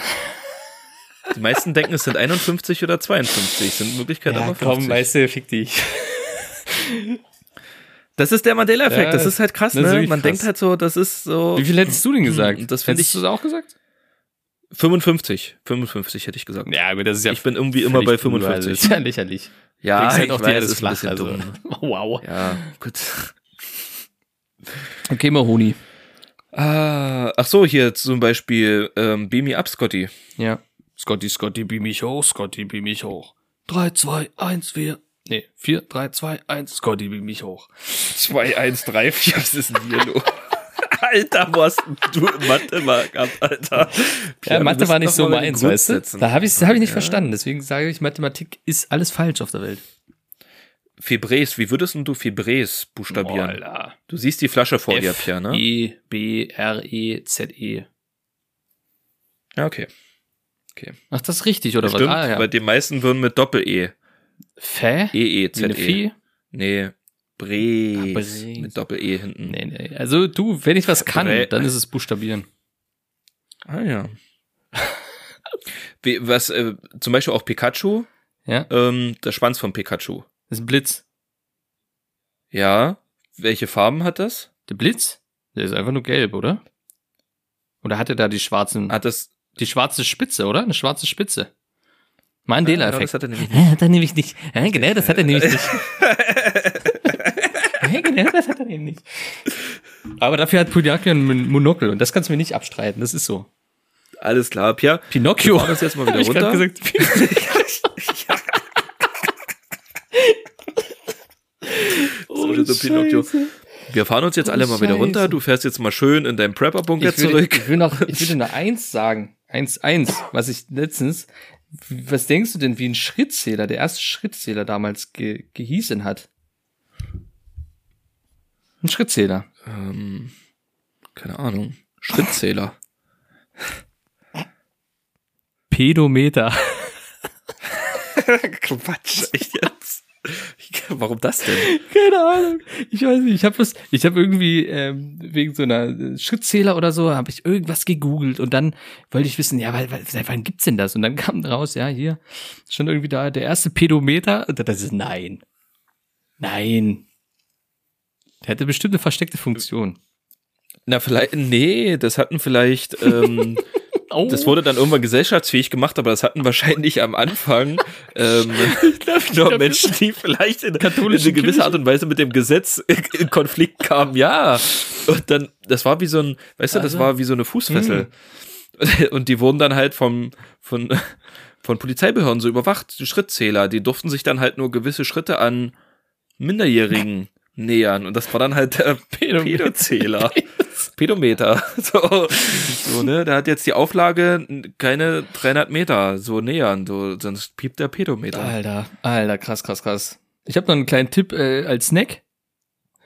Die meisten denken, es sind 51 oder 52. Sind in Möglichkeit aber 50. du, fick dich. Das ist der Mandela-Effekt. Ja, das ist halt krass, ist ne? Man krass. denkt halt so, das ist so Wie viel hättest du denn gesagt? Das Hättest ich- du es auch gesagt? 55. 55 hätte ich gesagt. Ja, aber das ist ja ich bin irgendwie immer bei völlig drüber, also 55. Das ist ja lächerlich. Ja, halt ich weiß, ist flach. ein bisschen Also. dumm. Wow. Ja, gut. Okay, Mahoni. Ah, ach so, hier zum Beispiel ähm, Beam Me Up, Scotty. Ja. Scotty, Scotty, beam mich hoch, Scotty, beam mich hoch. 3, 2, 1, 4. Nee, 4, 3, 2, 1, Scotty, beam mich hoch. 2, 1, 3, 4, was ist denn hier los? Alter, wo hast du Mathe mal gehabt, Alter? Ja, wir Mathe war nicht so meins, weißt du? Da habe ich, hab ich nicht verstanden. Deswegen sage ich, Mathematik ist alles falsch auf der Welt. Fibres, wie würdest denn du Fibres buchstabieren? Alter. Du siehst die Flasche vor dir, F, Pierre, ne? E, B, R, E, Z, E. Ja, okay. Ach, das ist richtig, oder Stimmt, was? Ah, ja. weil die meisten würden mit Doppel-E. Fä? E, E, E. Fee? Nee, Bres. Ah. Mit Doppel-E hinten. Nee, nee. Also du, wenn ich was kann, Bre- dann ist es buchstabieren. Ah, ja. Was, äh, zum Beispiel auch Pikachu, Ja? ähm, der Schwanz von Pikachu. Das ist ein Blitz. Ja. Welche Farben hat das? Der Blitz? Der ist einfach nur gelb, oder? Oder hat er da die schwarzen, Hat das. die schwarze Spitze, oder? Eine schwarze Spitze. Ja, Mandela-Effekt. das hat er nämlich Ja, hat er nämlich nicht. Ja, genau, das hat er nämlich nicht. ja, genau, das hat er nämlich nicht. Aber dafür hat Pinocchio ein Mon- Monokel und das kannst du mir nicht abstreiten. Das ist so. Alles klar, Pierre. Pinocchio. Wir uns jetzt mal wieder ich grad runter. gesagt. So, so Pinocchio. Wir fahren uns jetzt alle mal wieder runter. Du fährst jetzt mal schön in deinem Prepper-Bunker zurück. ich will noch, ich will dir nur eins sagen. Eins, eins, was ich letztens, was denkst du denn, wie ein Schrittzähler, der erste Schrittzähler damals ge, gehießen hat? Ein Schrittzähler. Ähm, keine Ahnung. Schrittzähler. Pedometer. Quatsch, echt jetzt? Warum das denn? Keine Ahnung. Ich weiß nicht. Ich habe was, ich habe irgendwie ähm, wegen so einer äh, Schrittzähler oder so, habe ich irgendwas gegoogelt und dann wollte ich wissen, ja, weil, weil, seit wann gibt's denn das? Und dann kam raus, ja, hier schon irgendwie da der erste Pedometer. Und das ist nein, nein. Der hatte bestimmt eine versteckte Funktion. Na, vielleicht, nee, das hatten vielleicht, ähm, Oh, das wurde dann irgendwann gesellschaftsfähig gemacht, aber das hatten wahrscheinlich am Anfang ähm, nur Menschen, die vielleicht in, in eine Katholischen gewisse. Art und Weise mit dem Gesetz in Konflikt kamen, ja. Und dann, das war wie so ein, weißt du, das Also, war wie so eine Fußfessel. Und die wurden dann halt vom, von, von Polizeibehörden so überwacht, die Schrittzähler, die durften sich dann halt nur gewisse Schritte an Minderjährigen nähern. Und das war dann halt der Pedometer. Pedometer. So, so, ne, der hat jetzt die Auflage, keine 300 Meter so nähern, so, sonst piept der Pedometer. Alter, Alter, krass, krass, krass. Ich habe noch einen kleinen Tipp äh, als Snack.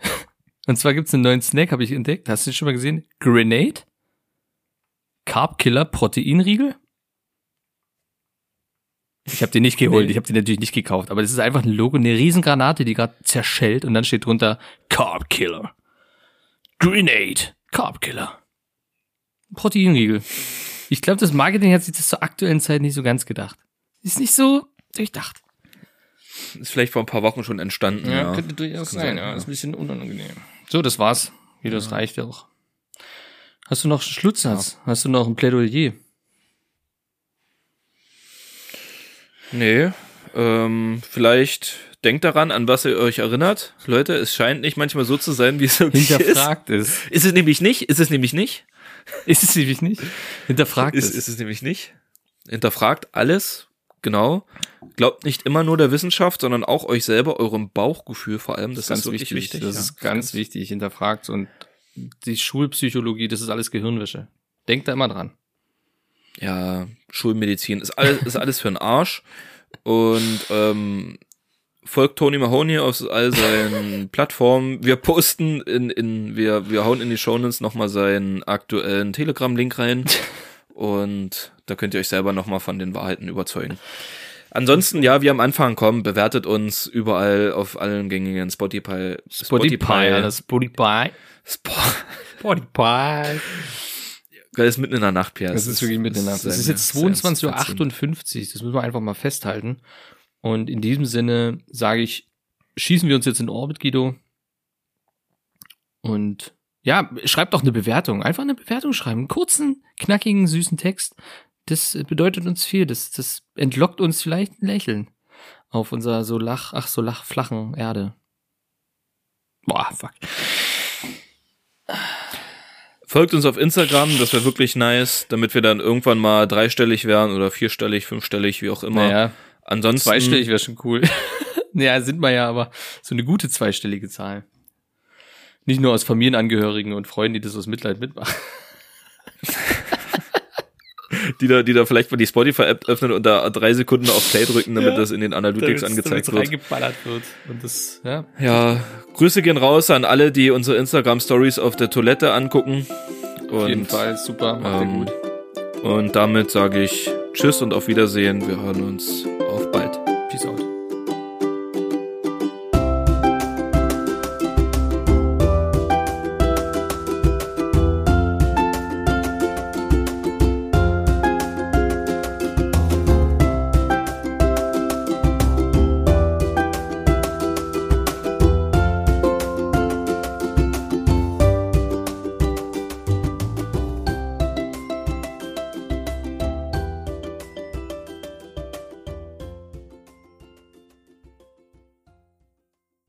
Und zwar gibt's einen neuen Snack, habe ich entdeckt. Hast du den schon mal gesehen? Grenade. Carb Killer Proteinriegel. Ich habe den nicht geholt, Nee. ich habe den natürlich nicht gekauft, aber das ist einfach ein Logo, eine Riesengranate, die gerade zerschellt und dann steht drunter Carb Killer. Grenade. Carb Killer. Proteinriegel. Ich glaube, das Marketing hat sich das zur aktuellen Zeit nicht so ganz gedacht. Ist nicht so durchdacht. Ist vielleicht vor ein paar Wochen schon entstanden, ja. könnte durchaus Kann sein, ja. Ist ein bisschen unangenehm. So, das war's. Wie das reicht ja auch. Hast du noch einen Schlusssatz? Hast du noch ein Plädoyer? Nee, ähm, vielleicht denkt daran, an was ihr euch erinnert. Leute, es scheint nicht manchmal so zu sein, wie es wirklich ist. Hinterfragt es. Ist es nämlich nicht? Ist es nämlich nicht? Ist es nämlich nicht? Hinterfragt Ist, es. ist es nämlich nicht. Hinterfragt alles, genau. Glaubt nicht immer nur der Wissenschaft, sondern auch euch selber, eurem Bauchgefühl vor allem. Das, ist wirklich wichtig. Das ja. ist ganz wichtig. Hinterfragt und die Schulpsychologie, das ist alles Gehirnwäsche. Denkt da immer dran. Ja, Schulmedizin ist alles, ist alles für den Arsch. Und ähm, folgt Tony Mahoney auf all seinen Plattformen. Wir posten in, in wir, wir hauen in die Shownotes nochmal seinen aktuellen Telegram-Link rein. Und da könnt ihr euch selber nochmal von den Wahrheiten überzeugen. Ansonsten, ja, wie am Anfang kommen, bewertet uns überall auf allen gängigen Spotify. Spotify, Spotify. Spo Spotify. Das ist mitten in der Nacht, Pierre. Das ist wirklich mitten in der Nacht. Das ist jetzt eine 22.58 Uhr. Das müssen wir einfach mal festhalten. Und in diesem Sinne sage ich, schießen wir uns jetzt in Orbit, Guido. Und ja, schreibt doch eine Bewertung. Einfach eine Bewertung schreiben. Einen kurzen, knackigen, süßen Text. Das bedeutet uns viel. Das, das entlockt uns vielleicht ein Lächeln auf unserer so lach, ach so lach, flachen Erde. Boah, fuck. Folgt uns auf Instagram, das wäre wirklich nice, damit wir dann irgendwann mal dreistellig werden oder vierstellig, fünfstellig, wie auch immer. Naja, Ansonsten zweistellig wäre schon cool. ja, sind wir ja, aber so eine gute zweistellige Zahl. Nicht nur aus Familienangehörigen und Freunden, die das aus Mitleid mitmachen. die da, die da vielleicht mal die Spotify-App öffnen und da drei Sekunden auf Play drücken, damit Ja. das in den Analytics angezeigt wird. reingeballert wird. Und das, ja. Ja, Grüße gehen raus an alle, die unsere Instagram-Stories auf der Toilette angucken. Auf jeden Und, Fall super, macht ähm, ihr gut. und damit sage ich Tschüss und auf Wiedersehen. Wir hören uns